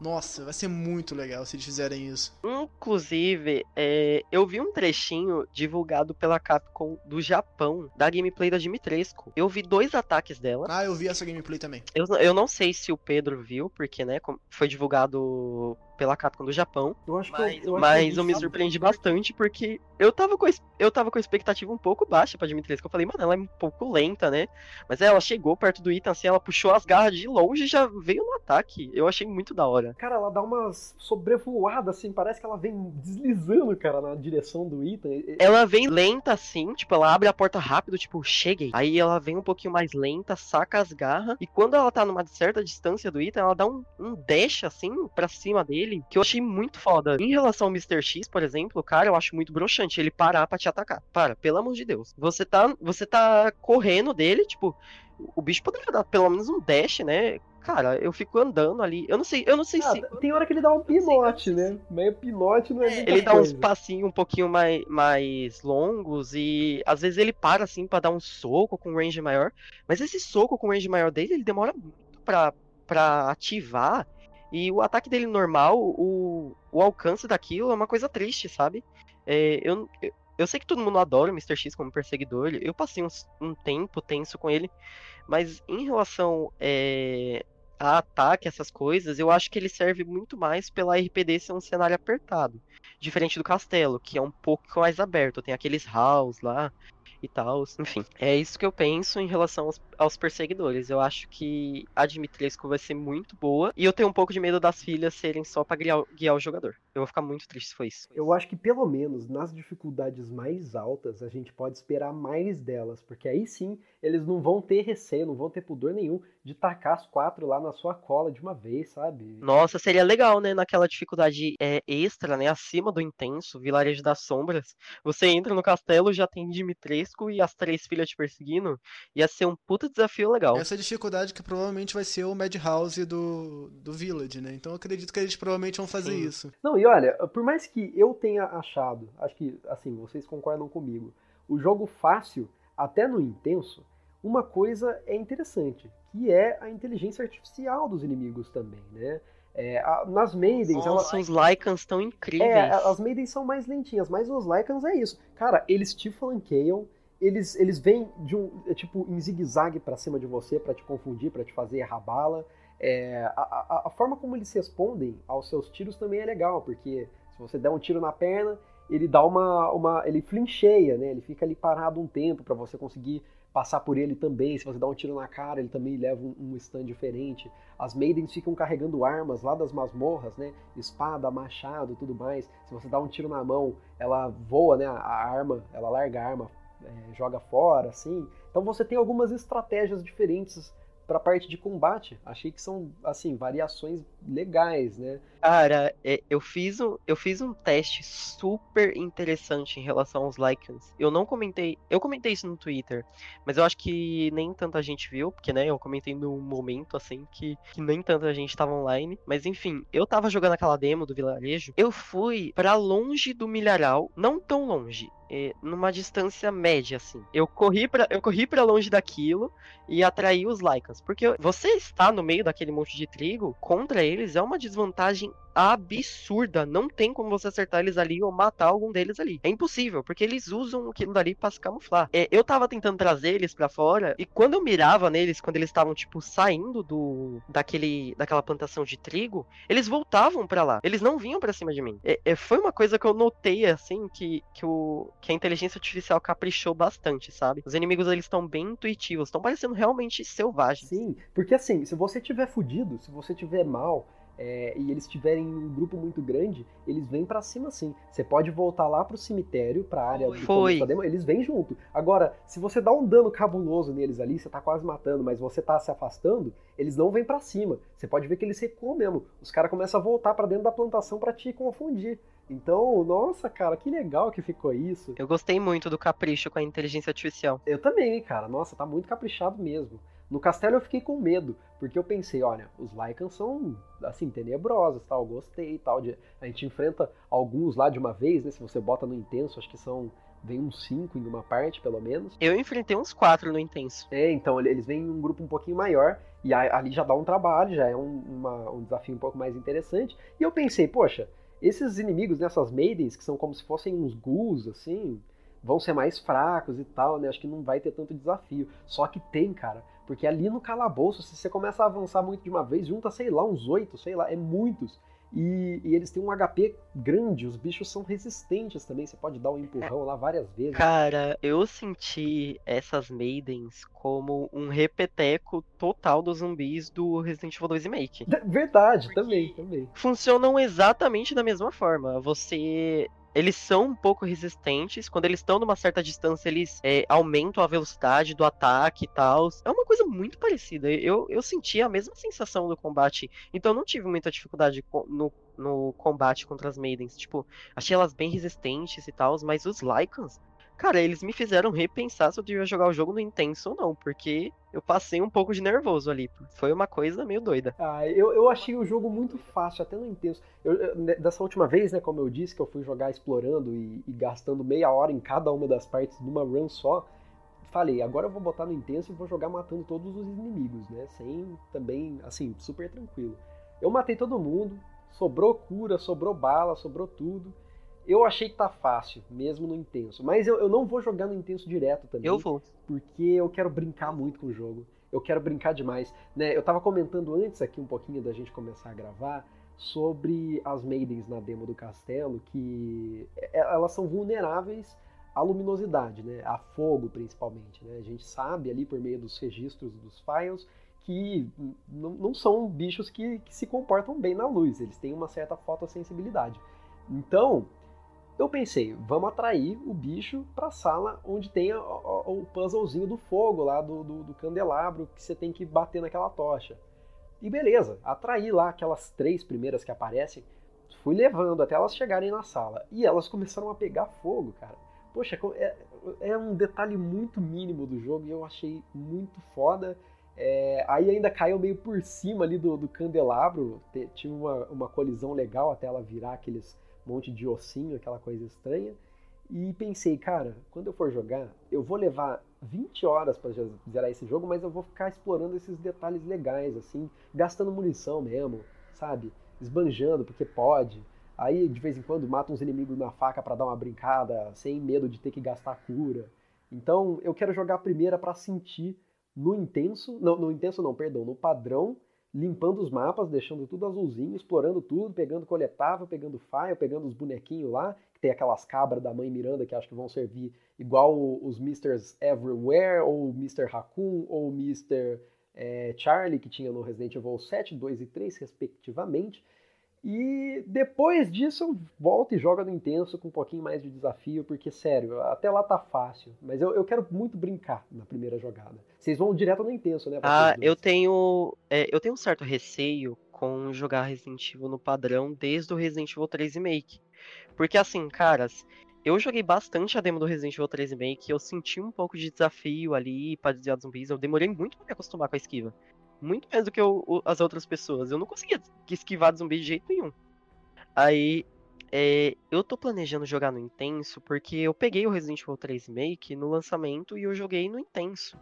Nossa, vai ser muito legal se eles fizerem isso. Inclusive, é, eu vi um trechinho divulgado pela Capcom do Japão, da gameplay da Dimitrescu. Eu vi dois ataques dela. Ah, eu vi essa gameplay também. Eu, eu não sei se o Pedro viu, porque, né, foi divulgado pela Capcom do Japão. Eu acho mas, que eu, eu, mas eu me surpreendi bastante porque eu tava com a, eu tava com a expectativa um pouco baixa pra Dimitrescu. Eu falei, mano, ela é um pouco lenta, né? Mas ela chegou perto do Ethan, assim, ela puxou as garras de longe e já veio no ataque. Eu achei muito da hora. Cara, ela dá uma sobrevoada, assim, parece que ela vem deslizando, cara, na direção do Ethan. Ela vem lenta, assim, tipo, ela abre a porta rápido, tipo, cheguei. Aí ela vem um pouquinho mais lenta, saca as garras, e quando ela tá numa certa distância do Ethan, ela dá um, um dash, assim, pra cima dele, que eu achei muito foda. Em relação ao Mr. X, por exemplo, cara, eu acho muito broxante ele parar pra te atacar. Para, pelo amor de Deus. Você tá, você tá correndo dele, tipo, o bicho poderia dar pelo menos um dash, né? Cara, eu fico andando ali. Eu não sei, eu não sei ah, se. Tem hora que ele dá um pinote, né? Meio pinote não é, é Ele dá uns passinhos um pouquinho mais, mais longos e às vezes ele para assim para dar um soco com range maior. Mas esse soco com range maior dele, ele demora muito pra, pra ativar. E o ataque dele normal, o, o alcance daquilo é uma coisa triste, sabe? É, eu, eu sei que todo mundo adora o Mr. X como perseguidor. Eu passei uns, um tempo tenso com ele. Mas em relação é, a ataque, essas coisas, eu acho que ele serve muito mais pela RPD ser um cenário apertado. Diferente do castelo, que é um pouco mais aberto. Tem aqueles halls lá e tal. Enfim, é isso que eu penso em relação aos, aos, perseguidores. Eu acho que a Dimitrescu vai ser muito boa e eu tenho um pouco de medo das filhas serem só pra guiar, guiar o jogador. Eu vou ficar muito triste se for isso. Eu acho que pelo menos nas dificuldades mais altas a gente pode esperar mais delas, porque aí sim eles não vão ter receio, não vão ter pudor nenhum de tacar as quatro lá na sua cola de uma vez, sabe? Nossa, seria legal, né? Naquela dificuldade é, extra, né? Acima do intenso, Vilarejo das Sombras. Você entra no castelo, já tem Dimitrescu e as três filhas te perseguindo. Ia ser um puta desafio legal. Essa dificuldade que provavelmente vai ser o Madhouse do, do Village, né? Então eu acredito que eles provavelmente vão fazer Sim. isso. Não, e olha, por mais que eu tenha achado, acho que, assim, vocês concordam comigo, o jogo fácil, até no intenso, uma coisa é interessante, que é a inteligência artificial dos inimigos também, né? É, a, nas Maidens. Nossa, elas, os Lycans estão incríveis. É, as Maidens são mais lentinhas, mas os Lycans é isso. Cara, eles te flanqueiam, eles, eles vêm de um. É, tipo, em zigue-zague pra cima de você, para te confundir, para te fazer errar bala. É, a, a, a, forma como eles respondem aos seus tiros também é legal, porque se você der um tiro na perna, ele dá uma. uma ele flincheia, né? Ele fica ali parado um tempo para você conseguir passar por ele também. Se você dá um tiro na cara, ele também leva um, um stand diferente. As Maidens ficam carregando armas lá das masmorras, né? Espada, machado, tudo mais. Se você dá um tiro na mão, ela voa, né? A arma, ela larga a arma é, joga fora, assim. Então você tem algumas estratégias diferentes para a parte de combate. Achei que são, assim, variações legais, né? Cara, é, eu fiz um, eu fiz um teste super interessante em relação aos Lycans. Eu não comentei, eu comentei isso no Twitter, mas eu acho que nem tanta gente viu, porque, né, eu comentei num momento, assim, que, que nem tanta gente estava online. Mas, enfim, eu tava jogando aquela demo do vilarejo, eu fui para longe do milharal, não tão longe, é, numa distância média, assim. Eu corri para eu corri para longe daquilo e atraí os Lycans. Porque você está no meio daquele monte de trigo, contra eles é uma desvantagem absurda. Não tem como você acertar eles ali ou matar algum deles ali. É impossível, porque eles usam aquilo dali pra se camuflar. É, eu tava tentando trazer eles para fora, e quando eu mirava neles, quando eles estavam, tipo, saindo do daquele, daquela plantação de trigo, eles voltavam para lá. Eles não vinham para cima de mim. É, é, foi uma coisa que eu notei, assim, que, que, o, que a inteligência artificial caprichou bastante, sabe? Os inimigos, eles estão bem intuitivos, estão parecendo realmente selvagens. Sim, porque assim, se você tiver fudido, se você tiver mal, é, e eles tiverem um grupo muito grande, eles vêm para cima sim. Você pode voltar lá pro cemitério, pra área do Foi. demo, eles vêm junto. Agora, se você dá um dano cabuloso neles ali, você tá quase matando, mas você tá se afastando, eles não vêm para cima. Você pode ver que eles recuam mesmo. Os caras começam a voltar para dentro da plantação para te confundir. Então, nossa, cara, que legal que ficou isso. Eu gostei muito do capricho com a inteligência artificial. Eu também, cara. Nossa, tá muito caprichado mesmo. No castelo eu fiquei com medo, porque eu pensei, olha, os Lycans são, assim, tenebrosos, tal, gostei tal. De, a gente enfrenta alguns lá de uma vez, né? Se você bota no intenso, acho que são. Vem uns cinco em uma parte, pelo menos. Eu enfrentei uns quatro no intenso. É, então eles vêm em um grupo um pouquinho maior, e ali já dá um trabalho, já é um, uma, um desafio um pouco mais interessante. E eu pensei, poxa, esses inimigos nessas maidens, que são como se fossem uns ghouls, assim, vão ser mais fracos e tal, né? Acho que não vai ter tanto desafio. Só que tem, cara. Porque ali no calabouço, se você começa a avançar muito de uma vez, junta, sei lá, uns oito, sei lá, é muitos. E, e, eles têm um HP grande, os bichos são resistentes também, você pode dar um empurrão lá várias vezes. Cara, eu senti essas Maidens como um repeteco total dos zumbis do Resident Evil 2 Remake. Verdade, Porque também, também. Funcionam exatamente da mesma forma. Você eles são um pouco resistentes. Quando eles estão numa certa distância, eles é, aumentam a velocidade do ataque e tal. É uma coisa muito parecida. Eu, eu senti a mesma sensação do combate. Então não tive muita dificuldade no, no combate contra as Maidens. Tipo, achei elas bem resistentes e tal. Mas os Lycans, Cara, eles me fizeram repensar se eu devia jogar o jogo no intenso ou não, porque eu passei um pouco de nervoso ali. Foi uma coisa meio doida. Ah, eu, eu achei o jogo muito fácil, até no intenso. Eu, eu, dessa última vez, né, como eu disse, que eu fui jogar explorando e, e gastando meia hora em cada uma das partes numa run só, falei, agora eu vou botar no intenso e vou jogar matando todos os inimigos, né? Sem também, assim, super tranquilo. Eu matei todo mundo, sobrou cura, sobrou bala, sobrou tudo. Eu achei que tá fácil, mesmo no intenso. Mas eu, eu não vou jogar no intenso direto também. Eu vou. Porque eu quero brincar muito com o jogo. Eu quero brincar demais. Né? Eu tava comentando antes aqui um pouquinho da gente começar a gravar sobre as Maidens na demo do castelo, que é, elas são vulneráveis à luminosidade, né? A fogo, principalmente. Né? A gente sabe ali por meio dos registros dos files que não, são bichos que, que se comportam bem na luz. Eles têm uma certa fotossensibilidade. Então, eu pensei, vamos atrair o bicho para a sala onde tem o, o, puzzlezinho do fogo lá, do, do, do, candelabro que você tem que bater naquela tocha. E beleza, atraí lá aquelas três primeiras que aparecem, fui levando até elas chegarem na sala. E elas começaram a pegar fogo, cara. Poxa, é, é um detalhe muito mínimo do jogo e eu achei muito foda. É, aí ainda caiu meio por cima ali do, do candelabro, tinha uma, uma colisão legal até ela virar aqueles monte de ossinho, aquela coisa estranha. E pensei, cara, quando eu for jogar, eu vou levar 20 horas para zerar esse jogo, mas eu vou ficar explorando esses detalhes legais, assim, gastando munição mesmo, sabe? Esbanjando, porque pode. Aí, de vez em quando, mata uns inimigos na faca para dar uma brincada, sem medo de ter que gastar cura. Então, eu quero jogar a primeira para sentir no intenso, não, no intenso não, perdão, no padrão limpando os mapas, deixando tudo azulzinho, explorando tudo, pegando coletável, pegando file, pegando os bonequinhos lá, que tem aquelas cabras da mãe Miranda que acho que vão servir igual os Misters Everywhere, ou Mr. Raccoon, ou Mr. É, Charlie, que tinha no Resident Evil 7, 2 e 3, respectivamente. E depois disso eu volto e jogo no intenso com um pouquinho mais de desafio, porque, sério, até lá tá fácil. Mas eu, eu quero muito brincar na primeira jogada. Vocês vão direto no intenso, né? Ah, eu tenho. É, eu tenho um certo receio com jogar Resident Evil no padrão desde o Resident Evil 3 Remake. Porque assim, caras, eu joguei bastante a demo do Resident Evil 3 Remake, eu senti um pouco de desafio ali para desviar dos zumbis, eu demorei muito pra me acostumar com a esquiva. Muito mais do que eu, as outras pessoas. Eu não conseguia esquivar de zumbi de jeito nenhum. Aí, é, eu tô planejando jogar no Intenso porque eu peguei o Resident Evil 3 Remake no lançamento e eu joguei no Intenso.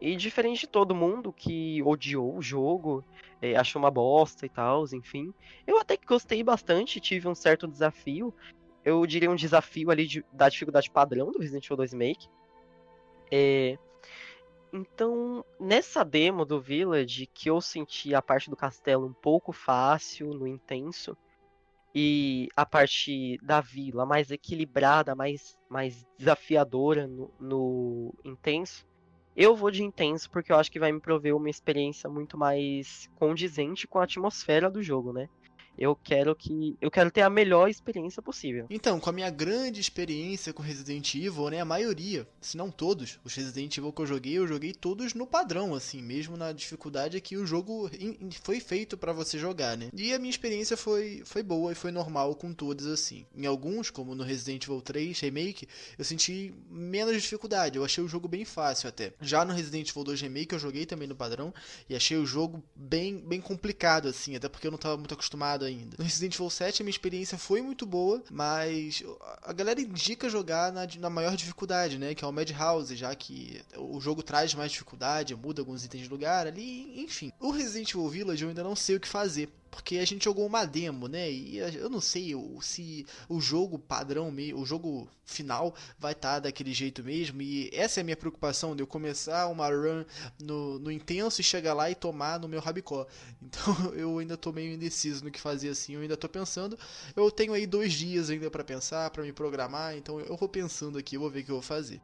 E diferente de todo mundo que odiou o jogo, é, achou uma bosta e tal, enfim. Eu até que gostei bastante, tive um certo desafio. Eu diria um desafio ali de, da dificuldade padrão do Resident Evil 2 Make. É, então, nessa demo do Village, que eu senti a parte do castelo um pouco fácil, no intenso, e a parte da vila mais equilibrada, mais, mais desafiadora no, no intenso, eu vou de intenso porque eu acho que vai me prover uma experiência muito mais condizente com a atmosfera do jogo, né? Eu quero que eu quero ter a melhor experiência possível. Então, com a minha grande experiência com Resident Evil, né, a maioria, se não todos, os Resident Evil que eu joguei, eu joguei todos no padrão, assim, mesmo na dificuldade que o jogo foi feito para você jogar, né? E a minha experiência foi foi boa e foi normal com todos assim. Em alguns, como no Resident Evil 3 Remake, eu senti menos dificuldade, eu achei o jogo bem fácil até. Já no Resident Evil 2 Remake eu joguei também no padrão e achei o jogo bem bem complicado assim, até porque eu não estava muito acostumado ainda. No Resident Evil 7 a minha experiência foi muito boa, mas a galera indica jogar na, na maior dificuldade, né? Que é o Madhouse, já que o jogo traz mais dificuldade, muda alguns itens de lugar ali, enfim. O Resident Evil Village eu ainda não sei o que fazer porque a gente jogou uma demo, né? E eu não sei se o jogo padrão, o jogo final vai estar tá daquele jeito mesmo. E essa é a minha preocupação de eu começar uma run no, no intenso e chegar lá e tomar no meu rabicó. Então eu ainda tô meio indeciso no que fazer assim. Eu ainda tô pensando. Eu tenho aí dois dias ainda para pensar, para me programar. Então eu vou pensando aqui, eu vou ver o que eu vou fazer.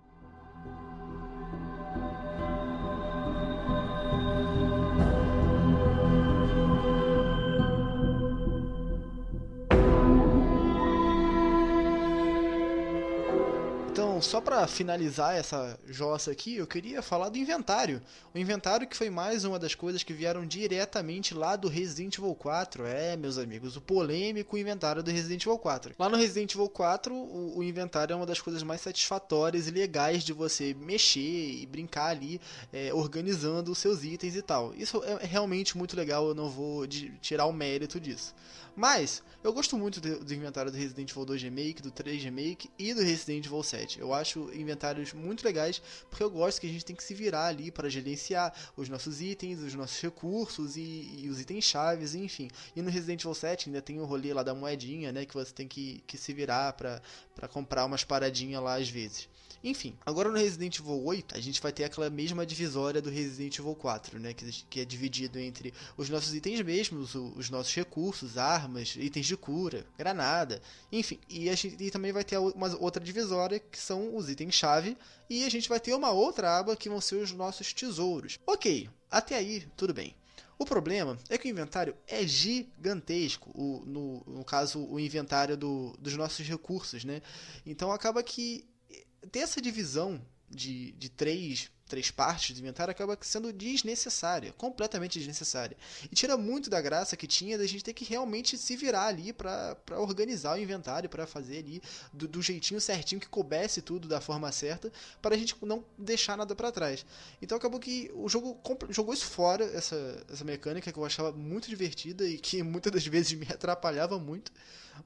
Só para finalizar essa jossa aqui, eu queria falar do inventário. O inventário que foi mais uma das coisas que vieram diretamente lá do Resident Evil 4. É, meus amigos, o polêmico inventário do Resident Evil 4. Lá no Resident Evil 4, o, o inventário é uma das coisas mais satisfatórias e legais de você mexer e brincar ali, é, organizando os seus itens e tal. Isso é realmente muito legal, eu não vou tirar o mérito disso. Mas, eu gosto muito do, inventário do Resident Evil 2 Remake, do 3 Remake e do Resident Evil 7. Eu acho inventários muito legais, porque eu gosto que a gente tem que se virar ali para gerenciar os nossos itens, os nossos recursos e, e os itens chaves, enfim. E no Resident Evil 7 ainda tem o rolê lá da moedinha, né, que você tem que, que se virar para comprar umas paradinhas lá às vezes. Enfim, agora no Resident Evil 8, a gente vai ter aquela mesma divisória do Resident Evil 4, né? Que, que é dividido entre os nossos itens mesmos, os, os nossos recursos, armas, itens de cura, granada, enfim. E, a gente, e também vai ter uma outra divisória que são os itens-chave. E a gente vai ter uma outra aba que vão ser os nossos tesouros. Ok, até aí tudo bem. O problema é que o inventário é gigantesco, o, no, no caso, o inventário do, dos nossos recursos, né? Então acaba que ter essa divisão de, de três, três partes do inventário acaba sendo desnecessária, completamente desnecessária. E tira muito da graça que tinha da gente ter que realmente se virar ali para organizar o inventário, para fazer ali do, do, jeitinho certinho que coubesse tudo da forma certa, para a gente não deixar nada para trás. Então acabou que o jogo jogou isso fora, essa, essa mecânica que eu achava muito divertida e que muitas das vezes me atrapalhava muito.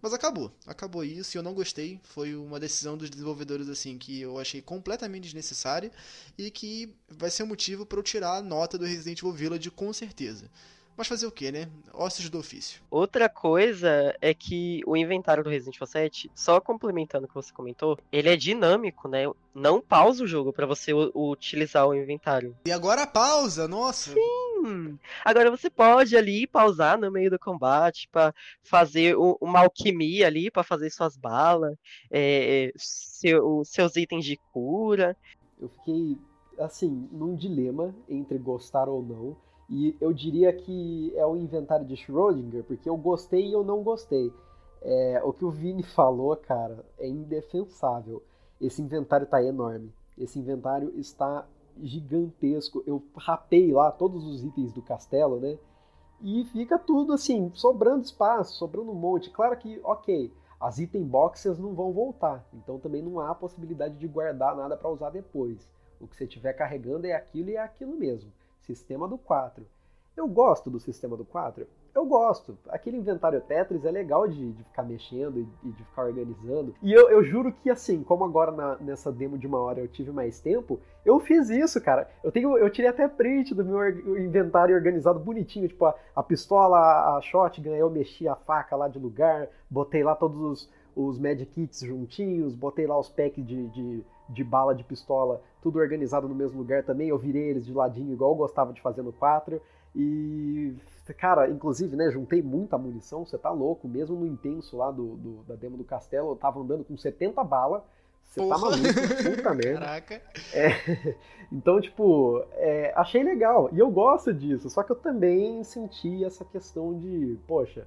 Mas acabou, acabou isso e eu não gostei. Foi uma decisão dos desenvolvedores assim que eu achei completamente desnecessária e que vai ser um motivo para eu tirar a nota do Resident Evil Village com certeza. Mas fazer o que, né? Ossos do ofício. Outra coisa é que o inventário do Resident Evil 7, só complementando o que você comentou, ele é dinâmico, né? Não pausa o jogo para você utilizar o inventário. E agora pausa, nossa. Sim. Agora você pode ali pausar no meio do combate para fazer uma alquimia ali, para fazer suas balas, é, seu, seus itens de cura. Eu fiquei assim num dilema entre gostar ou não E eu diria que é o inventário de Schrödinger, porque eu gostei e eu não gostei. É, o que o Vini falou, cara, é indefensável. Esse inventário tá enorme. Esse inventário está gigantesco. Eu rapei lá todos os itens do castelo, né? E fica tudo assim, sobrando espaço, sobrando um monte. Claro que, ok, as item boxes não vão voltar, então também não há possibilidade de guardar nada para usar depois. O que você estiver carregando é aquilo e é aquilo mesmo. Sistema do 4. Eu gosto do sistema do 4? eu gosto. Aquele inventário Tetris é legal de, de ficar mexendo e, de ficar organizando. E eu, eu juro que, assim, como agora na, nessa demo de uma hora eu tive mais tempo, eu fiz isso, cara. Eu tenho, eu tirei até print do meu inventário organizado bonitinho, tipo a, a pistola, a shotgun, eu mexi a faca lá de lugar, botei lá todos os, os Magic Kits juntinhos, botei lá os packs de, de, de bala de pistola, tudo organizado no mesmo lugar também. Eu virei eles de ladinho, igual eu gostava de fazer no 4. E Cara, inclusive, né, juntei muita munição, você tá louco, mesmo no intenso lá do, do da demo do castelo, eu tava andando com 70 balas. Você tá maluco, puta merda. Caraca. É, então, tipo, é, achei legal. E eu gosto disso. Só que eu também senti essa questão de, poxa,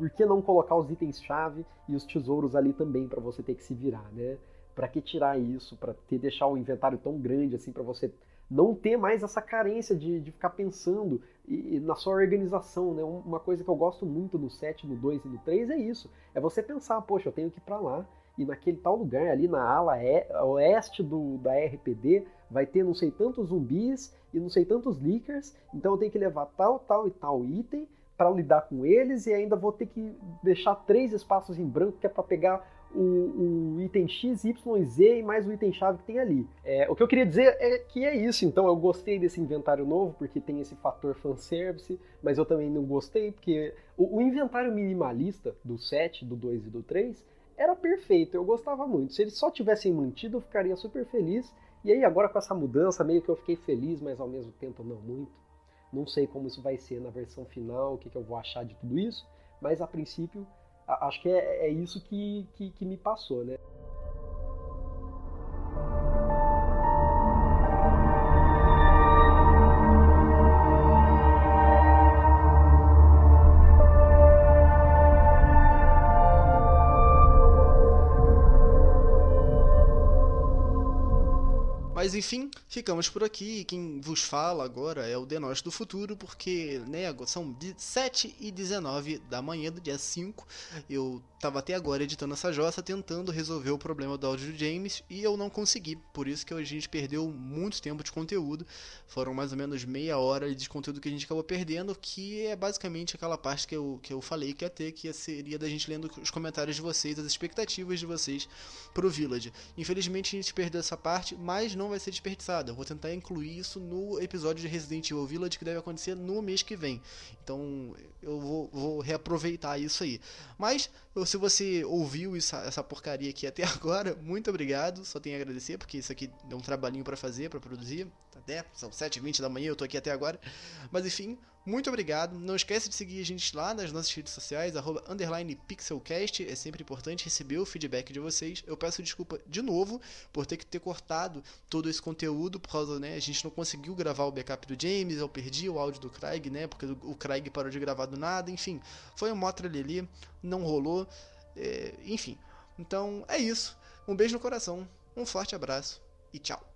por que não colocar os itens-chave e os tesouros ali também para você ter que se virar, né? Para que tirar isso? Para ter deixar o inventário tão grande assim para você não ter mais essa carência de, de ficar pensando e, e na sua organização, né? Uma coisa que eu gosto muito no 7, no 2 e no 3 é isso. É você pensar, poxa, eu tenho que ir para lá e naquele tal lugar ali na ala oeste do, da RPD vai ter não sei tantos zumbis e não sei tantos leakers, então eu tenho que levar tal, tal e tal item para lidar com eles e ainda vou ter que deixar três espaços em branco que é para pegar o, o, item X, Y, Z e mais o item chave que tem ali. É, o que eu queria dizer é que é isso, então eu gostei desse inventário novo porque tem esse fator fanservice, mas eu também não gostei porque o, o inventário minimalista do 7, do 2 e do 3 era perfeito, eu gostava muito. Se eles só tivessem mantido, eu ficaria super feliz. E aí agora com essa mudança, meio que eu fiquei feliz, mas ao mesmo tempo não muito. Não sei como isso vai ser na versão final, o que, que eu vou achar de tudo isso, mas a princípio acho que é, é isso que, que, que me passou, né? Ficamos por aqui. Quem vos fala agora é o Denos do Futuro, porque né, são 7 e 19 da manhã do dia 5. Eu tava até agora editando essa jossa, tentando resolver o problema do áudio do James, e eu não consegui. Por isso que a gente perdeu muito tempo de conteúdo. Foram mais ou menos meia hora de conteúdo que a gente acabou perdendo, que é basicamente aquela parte que eu, que eu falei que ia ter, que seria da gente lendo os comentários de vocês, as expectativas de vocês pro Village. Infelizmente a gente perdeu essa parte, mas não vai ser desperdiçada. Eu vou tentar incluir isso no episódio de Resident Evil Village que deve acontecer no mês que vem. Então eu vou, vou reaproveitar isso aí. Mas se você ouviu essa, essa porcaria aqui até agora, muito obrigado. Só tenho a agradecer porque isso aqui deu um trabalhinho para fazer, para produzir. Até são 7h20 da manhã, eu tô aqui até agora. Mas enfim, muito obrigado. Não esquece de seguir a gente lá nas nossas redes sociais, arroba pixelcast. É sempre importante receber o feedback de vocês. Eu peço desculpa de novo por ter que ter cortado todo esse conteúdo, por causa, né, a gente não conseguiu gravar o backup do James, eu perdi o áudio do Craig, né, porque o Craig parou de gravar do nada, enfim. Foi um motra ali, não rolou, é, enfim. Então, é isso. Um beijo no coração, um forte abraço e tchau.